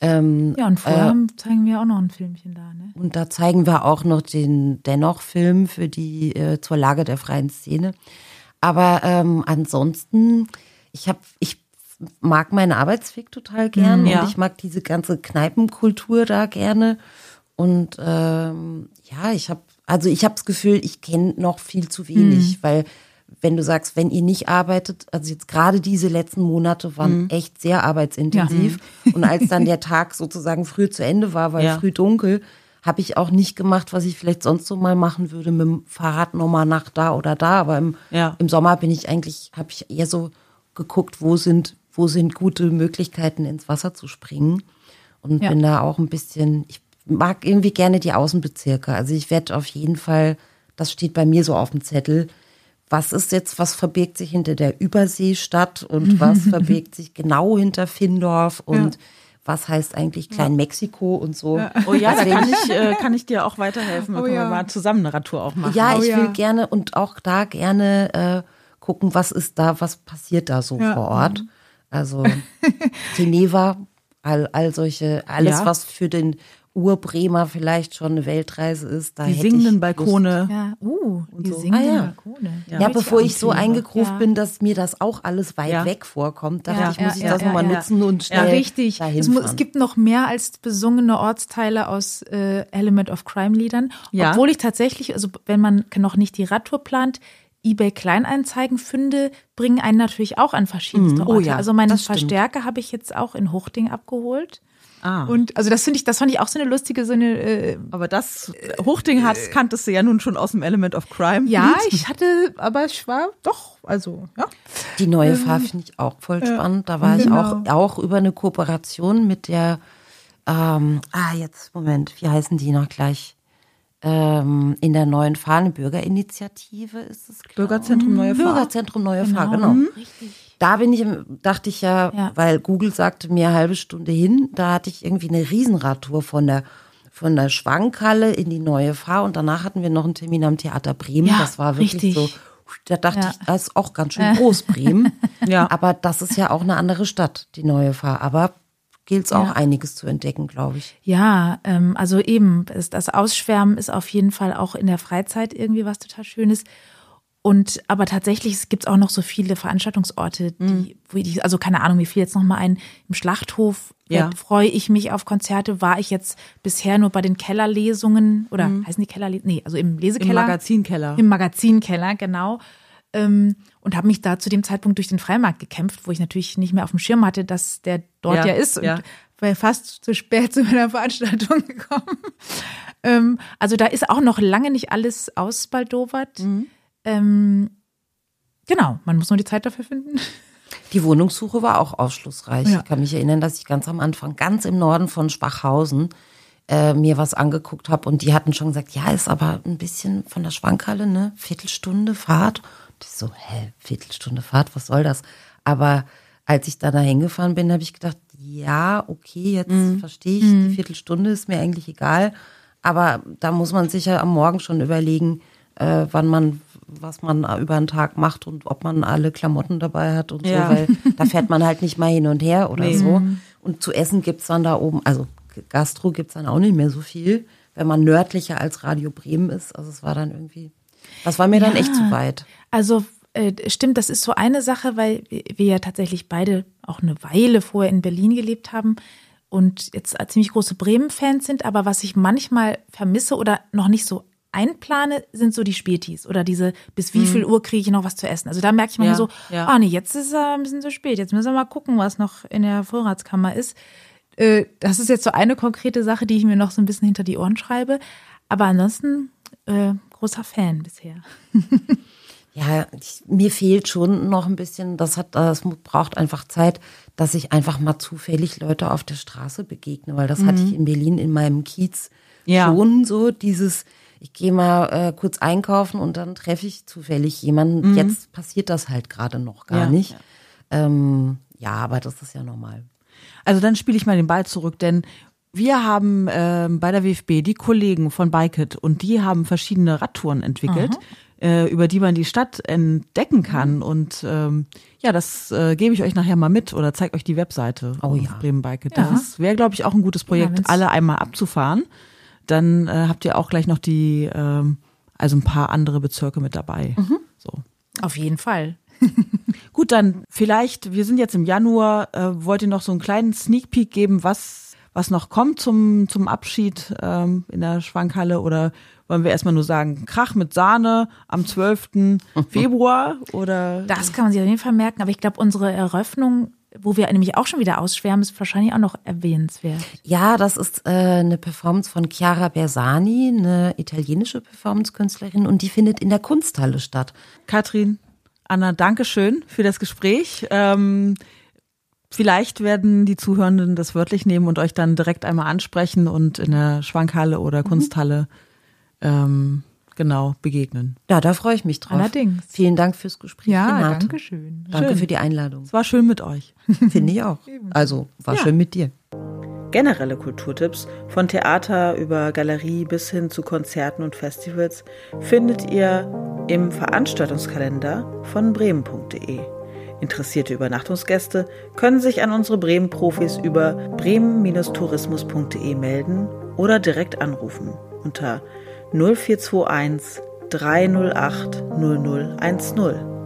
Speaker 3: Ähm,
Speaker 4: ja, und vorher zeigen wir auch noch ein Filmchen da, ne?
Speaker 3: und da zeigen wir auch noch den Dennoch-Film für die äh, zur Lage der freien Szene. Aber ähm, ansonsten, ich habe, ich mag meinen Arbeitsweg total gern
Speaker 2: ja.
Speaker 3: und ich mag diese ganze Kneipenkultur da gerne. Und ähm, ja, ich habe, also ich habe das Gefühl, ich kenne noch viel zu wenig, weil wenn du sagst, wenn ihr nicht arbeitet, also jetzt gerade diese letzten Monate waren echt sehr arbeitsintensiv. Und als dann der Tag sozusagen früh zu Ende war, weil
Speaker 2: Ja.
Speaker 3: früh dunkel, habe ich auch nicht gemacht, was ich vielleicht sonst so mal machen würde, mit dem Fahrrad nochmal nach da oder da. Aber im,
Speaker 2: Ja.
Speaker 3: im Sommer bin ich eigentlich, habe ich eher so geguckt, wo sind, wo sind gute Möglichkeiten ins Wasser zu springen. Und
Speaker 4: Ja.
Speaker 3: bin da auch ein bisschen, ich mag irgendwie gerne die Außenbezirke. Also ich werde auf jeden Fall, das steht bei mir so auf dem Zettel, was ist jetzt, was verbirgt sich hinter der Überseestadt und was verbirgt sich genau hinter Findorf und was heißt eigentlich Klein Mexiko und so.
Speaker 2: Oh ja, da
Speaker 3: Deswegen-
Speaker 2: kann ich, äh, kann ich dir auch weiterhelfen. Da
Speaker 4: Oh
Speaker 2: können
Speaker 4: ja.
Speaker 2: wir mal zusammen eine Radtour auch machen.
Speaker 3: Ja,
Speaker 4: Oh
Speaker 3: ich
Speaker 4: ja.
Speaker 3: will gerne und auch da gerne äh, gucken, was ist da, was passiert da so
Speaker 4: Ja.
Speaker 3: vor Ort. Also Geneva, all, all solche, alles,
Speaker 2: Ja.
Speaker 3: was für den Urbremer vielleicht schon eine Weltreise ist. Da
Speaker 2: Die
Speaker 3: hätte
Speaker 2: singenden
Speaker 3: ich
Speaker 2: Balkone.
Speaker 4: Ja, uh, die
Speaker 2: so.
Speaker 4: singen
Speaker 3: Ah, ja.
Speaker 4: Balkone.
Speaker 3: Ja,
Speaker 4: Will
Speaker 3: bevor ich so
Speaker 4: sehen.
Speaker 3: eingekruft
Speaker 4: Ja.
Speaker 3: bin, dass mir das auch alles weit
Speaker 2: Ja.
Speaker 3: weg vorkommt, dachte
Speaker 4: Ja,
Speaker 3: ich, muss
Speaker 4: ja,
Speaker 3: ich
Speaker 4: ja,
Speaker 3: das
Speaker 4: ja,
Speaker 3: nochmal
Speaker 4: ja.
Speaker 3: nutzen und
Speaker 4: Ja,
Speaker 3: schnell
Speaker 4: richtig.
Speaker 3: dahin
Speaker 4: Es, es gibt noch mehr als besungene Ortsteile aus äh, Element of Crime Liedern.
Speaker 2: Ja.
Speaker 4: Obwohl ich tatsächlich, also wenn man noch nicht die Radtour plant, eBay Kleinanzeigen finde, bringen einen natürlich auch an verschiedenste Orte.
Speaker 3: Oh ja,
Speaker 4: also meinen. Verstärker habe ich jetzt auch in Hochding abgeholt.
Speaker 2: Ah.
Speaker 4: Und also das finde ich, das fand ich auch so eine lustige, so eine äh,
Speaker 2: Aber das Hochding hat, kanntest du ja nun schon aus dem Element of Crime.
Speaker 4: ja, ich hatte, aber ich war doch, also ja.
Speaker 3: Die neue Fahr finde ich auch voll spannend. Da war ich
Speaker 4: Genau.
Speaker 3: auch, auch über eine Kooperation mit der, ähm, ah, jetzt, Moment, wie heißen die noch gleich? Ähm, in der neuen Fahr, eine Bürgerinitiative ist es. ich.
Speaker 2: Bürgerzentrum Neue Fahr.
Speaker 3: Bürgerzentrum Neue Fahr, genau. Da bin ich, dachte ich ja,
Speaker 4: Ja.
Speaker 3: weil Google sagte mir halbe Stunde hin, da hatte ich irgendwie eine Riesenradtour von der von der Schwankhalle in die neue Fahr und danach hatten wir noch einen Termin am Theater Bremen.
Speaker 4: Ja,
Speaker 3: das war wirklich
Speaker 4: richtig.
Speaker 3: so, da dachte
Speaker 4: Ja.
Speaker 3: ich, das ist auch ganz schön groß, Bremen.
Speaker 2: Ja.
Speaker 3: Aber das ist ja auch eine andere Stadt, die neue Fahr. Aber gilt es auch
Speaker 4: Ja.
Speaker 3: einiges zu entdecken, glaube ich.
Speaker 4: Ja, ähm, also eben, das Ausschwärmen ist auf jeden Fall auch in der Freizeit irgendwie was total Schönes. Und aber tatsächlich es gibt auch noch so viele Veranstaltungsorte, die, wo ich, also keine Ahnung, wie viel jetzt noch mal ein im Schlachthof.
Speaker 2: Ja.
Speaker 4: Freue ich mich auf Konzerte. War ich jetzt bisher nur bei den Kellerlesungen oder heißen die Kellerlesungen? Nee, also im
Speaker 2: Im
Speaker 4: Lesekeller.
Speaker 2: Magazinkeller.
Speaker 4: Im Magazinkeller, genau. Ähm, und habe mich da zu dem Zeitpunkt durch den Freimarkt gekämpft, wo ich natürlich nicht mehr auf dem Schirm hatte, dass der dort
Speaker 2: Ja,
Speaker 4: ja, ist. Und
Speaker 2: ja.
Speaker 4: war fast zu spät zu meiner Veranstaltung gekommen. ähm, also da ist auch noch lange nicht alles ausbaldowert.
Speaker 2: Mhm.
Speaker 4: Ähm, genau, man muss nur die Zeit dafür finden.
Speaker 3: Die Wohnungssuche war auch aufschlussreich.
Speaker 4: Ja.
Speaker 3: Ich kann mich erinnern, dass ich ganz am Anfang, ganz im Norden von Schwachhausen, äh, mir was angeguckt habe und die hatten schon gesagt, ja, ist aber ein bisschen von der Schwankhalle, ne? Viertelstunde Fahrt. Und ich so, hä, Viertelstunde Fahrt, was soll das? Aber als ich da dahin gefahren bin, habe ich gedacht, ja, okay, jetzt
Speaker 4: Mhm.
Speaker 3: verstehe ich, die Viertelstunde ist mir eigentlich egal. Aber da muss man sich ja am Morgen schon überlegen, äh, wann man, was man über den Tag macht und ob man alle Klamotten dabei hat und
Speaker 2: Ja.
Speaker 3: so, weil da fährt man halt nicht mal hin und her oder
Speaker 2: Nee.
Speaker 3: so. Und zu essen gibt's dann da oben, also Gastro gibt's dann auch nicht mehr so viel, wenn man nördlicher als Radio Bremen ist. Also es war dann irgendwie, das war mir dann echt zu weit.
Speaker 4: Also äh, stimmt, das ist so eine Sache, weil wir ja tatsächlich beide auch eine Weile vorher in Berlin gelebt haben und jetzt ziemlich große Bremen-Fans sind. Aber was ich manchmal vermisse oder noch nicht so einplane, sind so die Spätis oder diese, bis wie viel Uhr kriege ich noch was zu essen. Also da merke ich manchmal
Speaker 2: Mhm. Ja,
Speaker 4: so,
Speaker 2: ja.
Speaker 4: ah nee, jetzt ist es ein bisschen zu spät. Jetzt müssen wir mal gucken, was noch in der Vorratskammer ist. Äh, Das ist jetzt so eine konkrete Sache, die ich mir noch so ein bisschen hinter die Ohren schreibe. Aber ansonsten äh, großer Fan bisher.
Speaker 3: Ja, ich, mir fehlt schon noch ein bisschen, das hat, das braucht einfach Zeit, dass ich einfach mal zufällig Leute auf der Straße begegne, weil das hatte ich in Berlin in meinem Kiez
Speaker 2: Ja.
Speaker 3: schon so, dieses, ich gehe mal äh, kurz einkaufen und dann treffe ich zufällig jemanden. Jetzt passiert das halt gerade noch gar
Speaker 2: Ja,
Speaker 3: nicht.
Speaker 2: ja.
Speaker 3: Ähm, ja, aber das ist ja normal.
Speaker 2: Also dann spiele ich mal den Ball zurück, denn wir haben ähm, bei der WFB die Kollegen von Bikit und die haben verschiedene Radtouren entwickelt, äh, über die man die Stadt entdecken kann. Und ähm, ja, das äh, gebe ich euch nachher mal mit oder zeige euch die Webseite
Speaker 3: Oh
Speaker 2: auf
Speaker 3: ja.
Speaker 2: Bremen Bikit.
Speaker 4: Ja.
Speaker 2: Das wäre, glaube ich, auch ein gutes Projekt,
Speaker 4: wenn's-
Speaker 2: alle einmal abzufahren. Dann äh, habt ihr auch gleich noch die, ähm, also ein paar andere Bezirke mit dabei. So.
Speaker 4: Auf jeden Fall.
Speaker 2: Gut, dann vielleicht, wir sind jetzt im Januar, äh, wollt ihr noch so einen kleinen Sneak Peek geben, was, was noch kommt zum, zum Abschied ähm, in der Schwankhalle oder wollen wir erstmal nur sagen, Krach mit Sahne am 12. Februar oder
Speaker 4: Das kann man sich auf jeden Fall merken. Aber ich glaube, unsere Eröffnung, wo wir nämlich auch schon wieder ausschwärmen, ist wahrscheinlich auch noch erwähnenswert.
Speaker 3: Ja, das ist äh, eine Performance von Chiara Bersani, eine italienische Performance-Künstlerin und die findet in der Kunsthalle statt.
Speaker 2: Katrin, Anna, Dankeschön für das Gespräch. Ähm, vielleicht werden die Zuhörenden das wörtlich nehmen und euch dann direkt einmal ansprechen und in der Schwankhalle oder Kunsthalle ähm, genau begegnen.
Speaker 3: Ja, da freue ich mich drauf.
Speaker 4: Allerdings.
Speaker 3: Vielen Dank fürs Gespräch. Renate.
Speaker 4: schön.
Speaker 3: Danke
Speaker 2: Schön.
Speaker 3: für die Einladung.
Speaker 2: Es war schön mit euch.
Speaker 3: Finde ich auch. Also, war
Speaker 2: Ja.
Speaker 3: schön mit dir.
Speaker 2: Generelle Kulturtipps von Theater über Galerie bis hin zu Konzerten und Festivals findet ihr im Veranstaltungskalender von bremen.de. Interessierte Übernachtungsgäste können sich an unsere Bremen-Profis über bremen-tourismus.de melden oder direkt anrufen unter 0421 308 0010.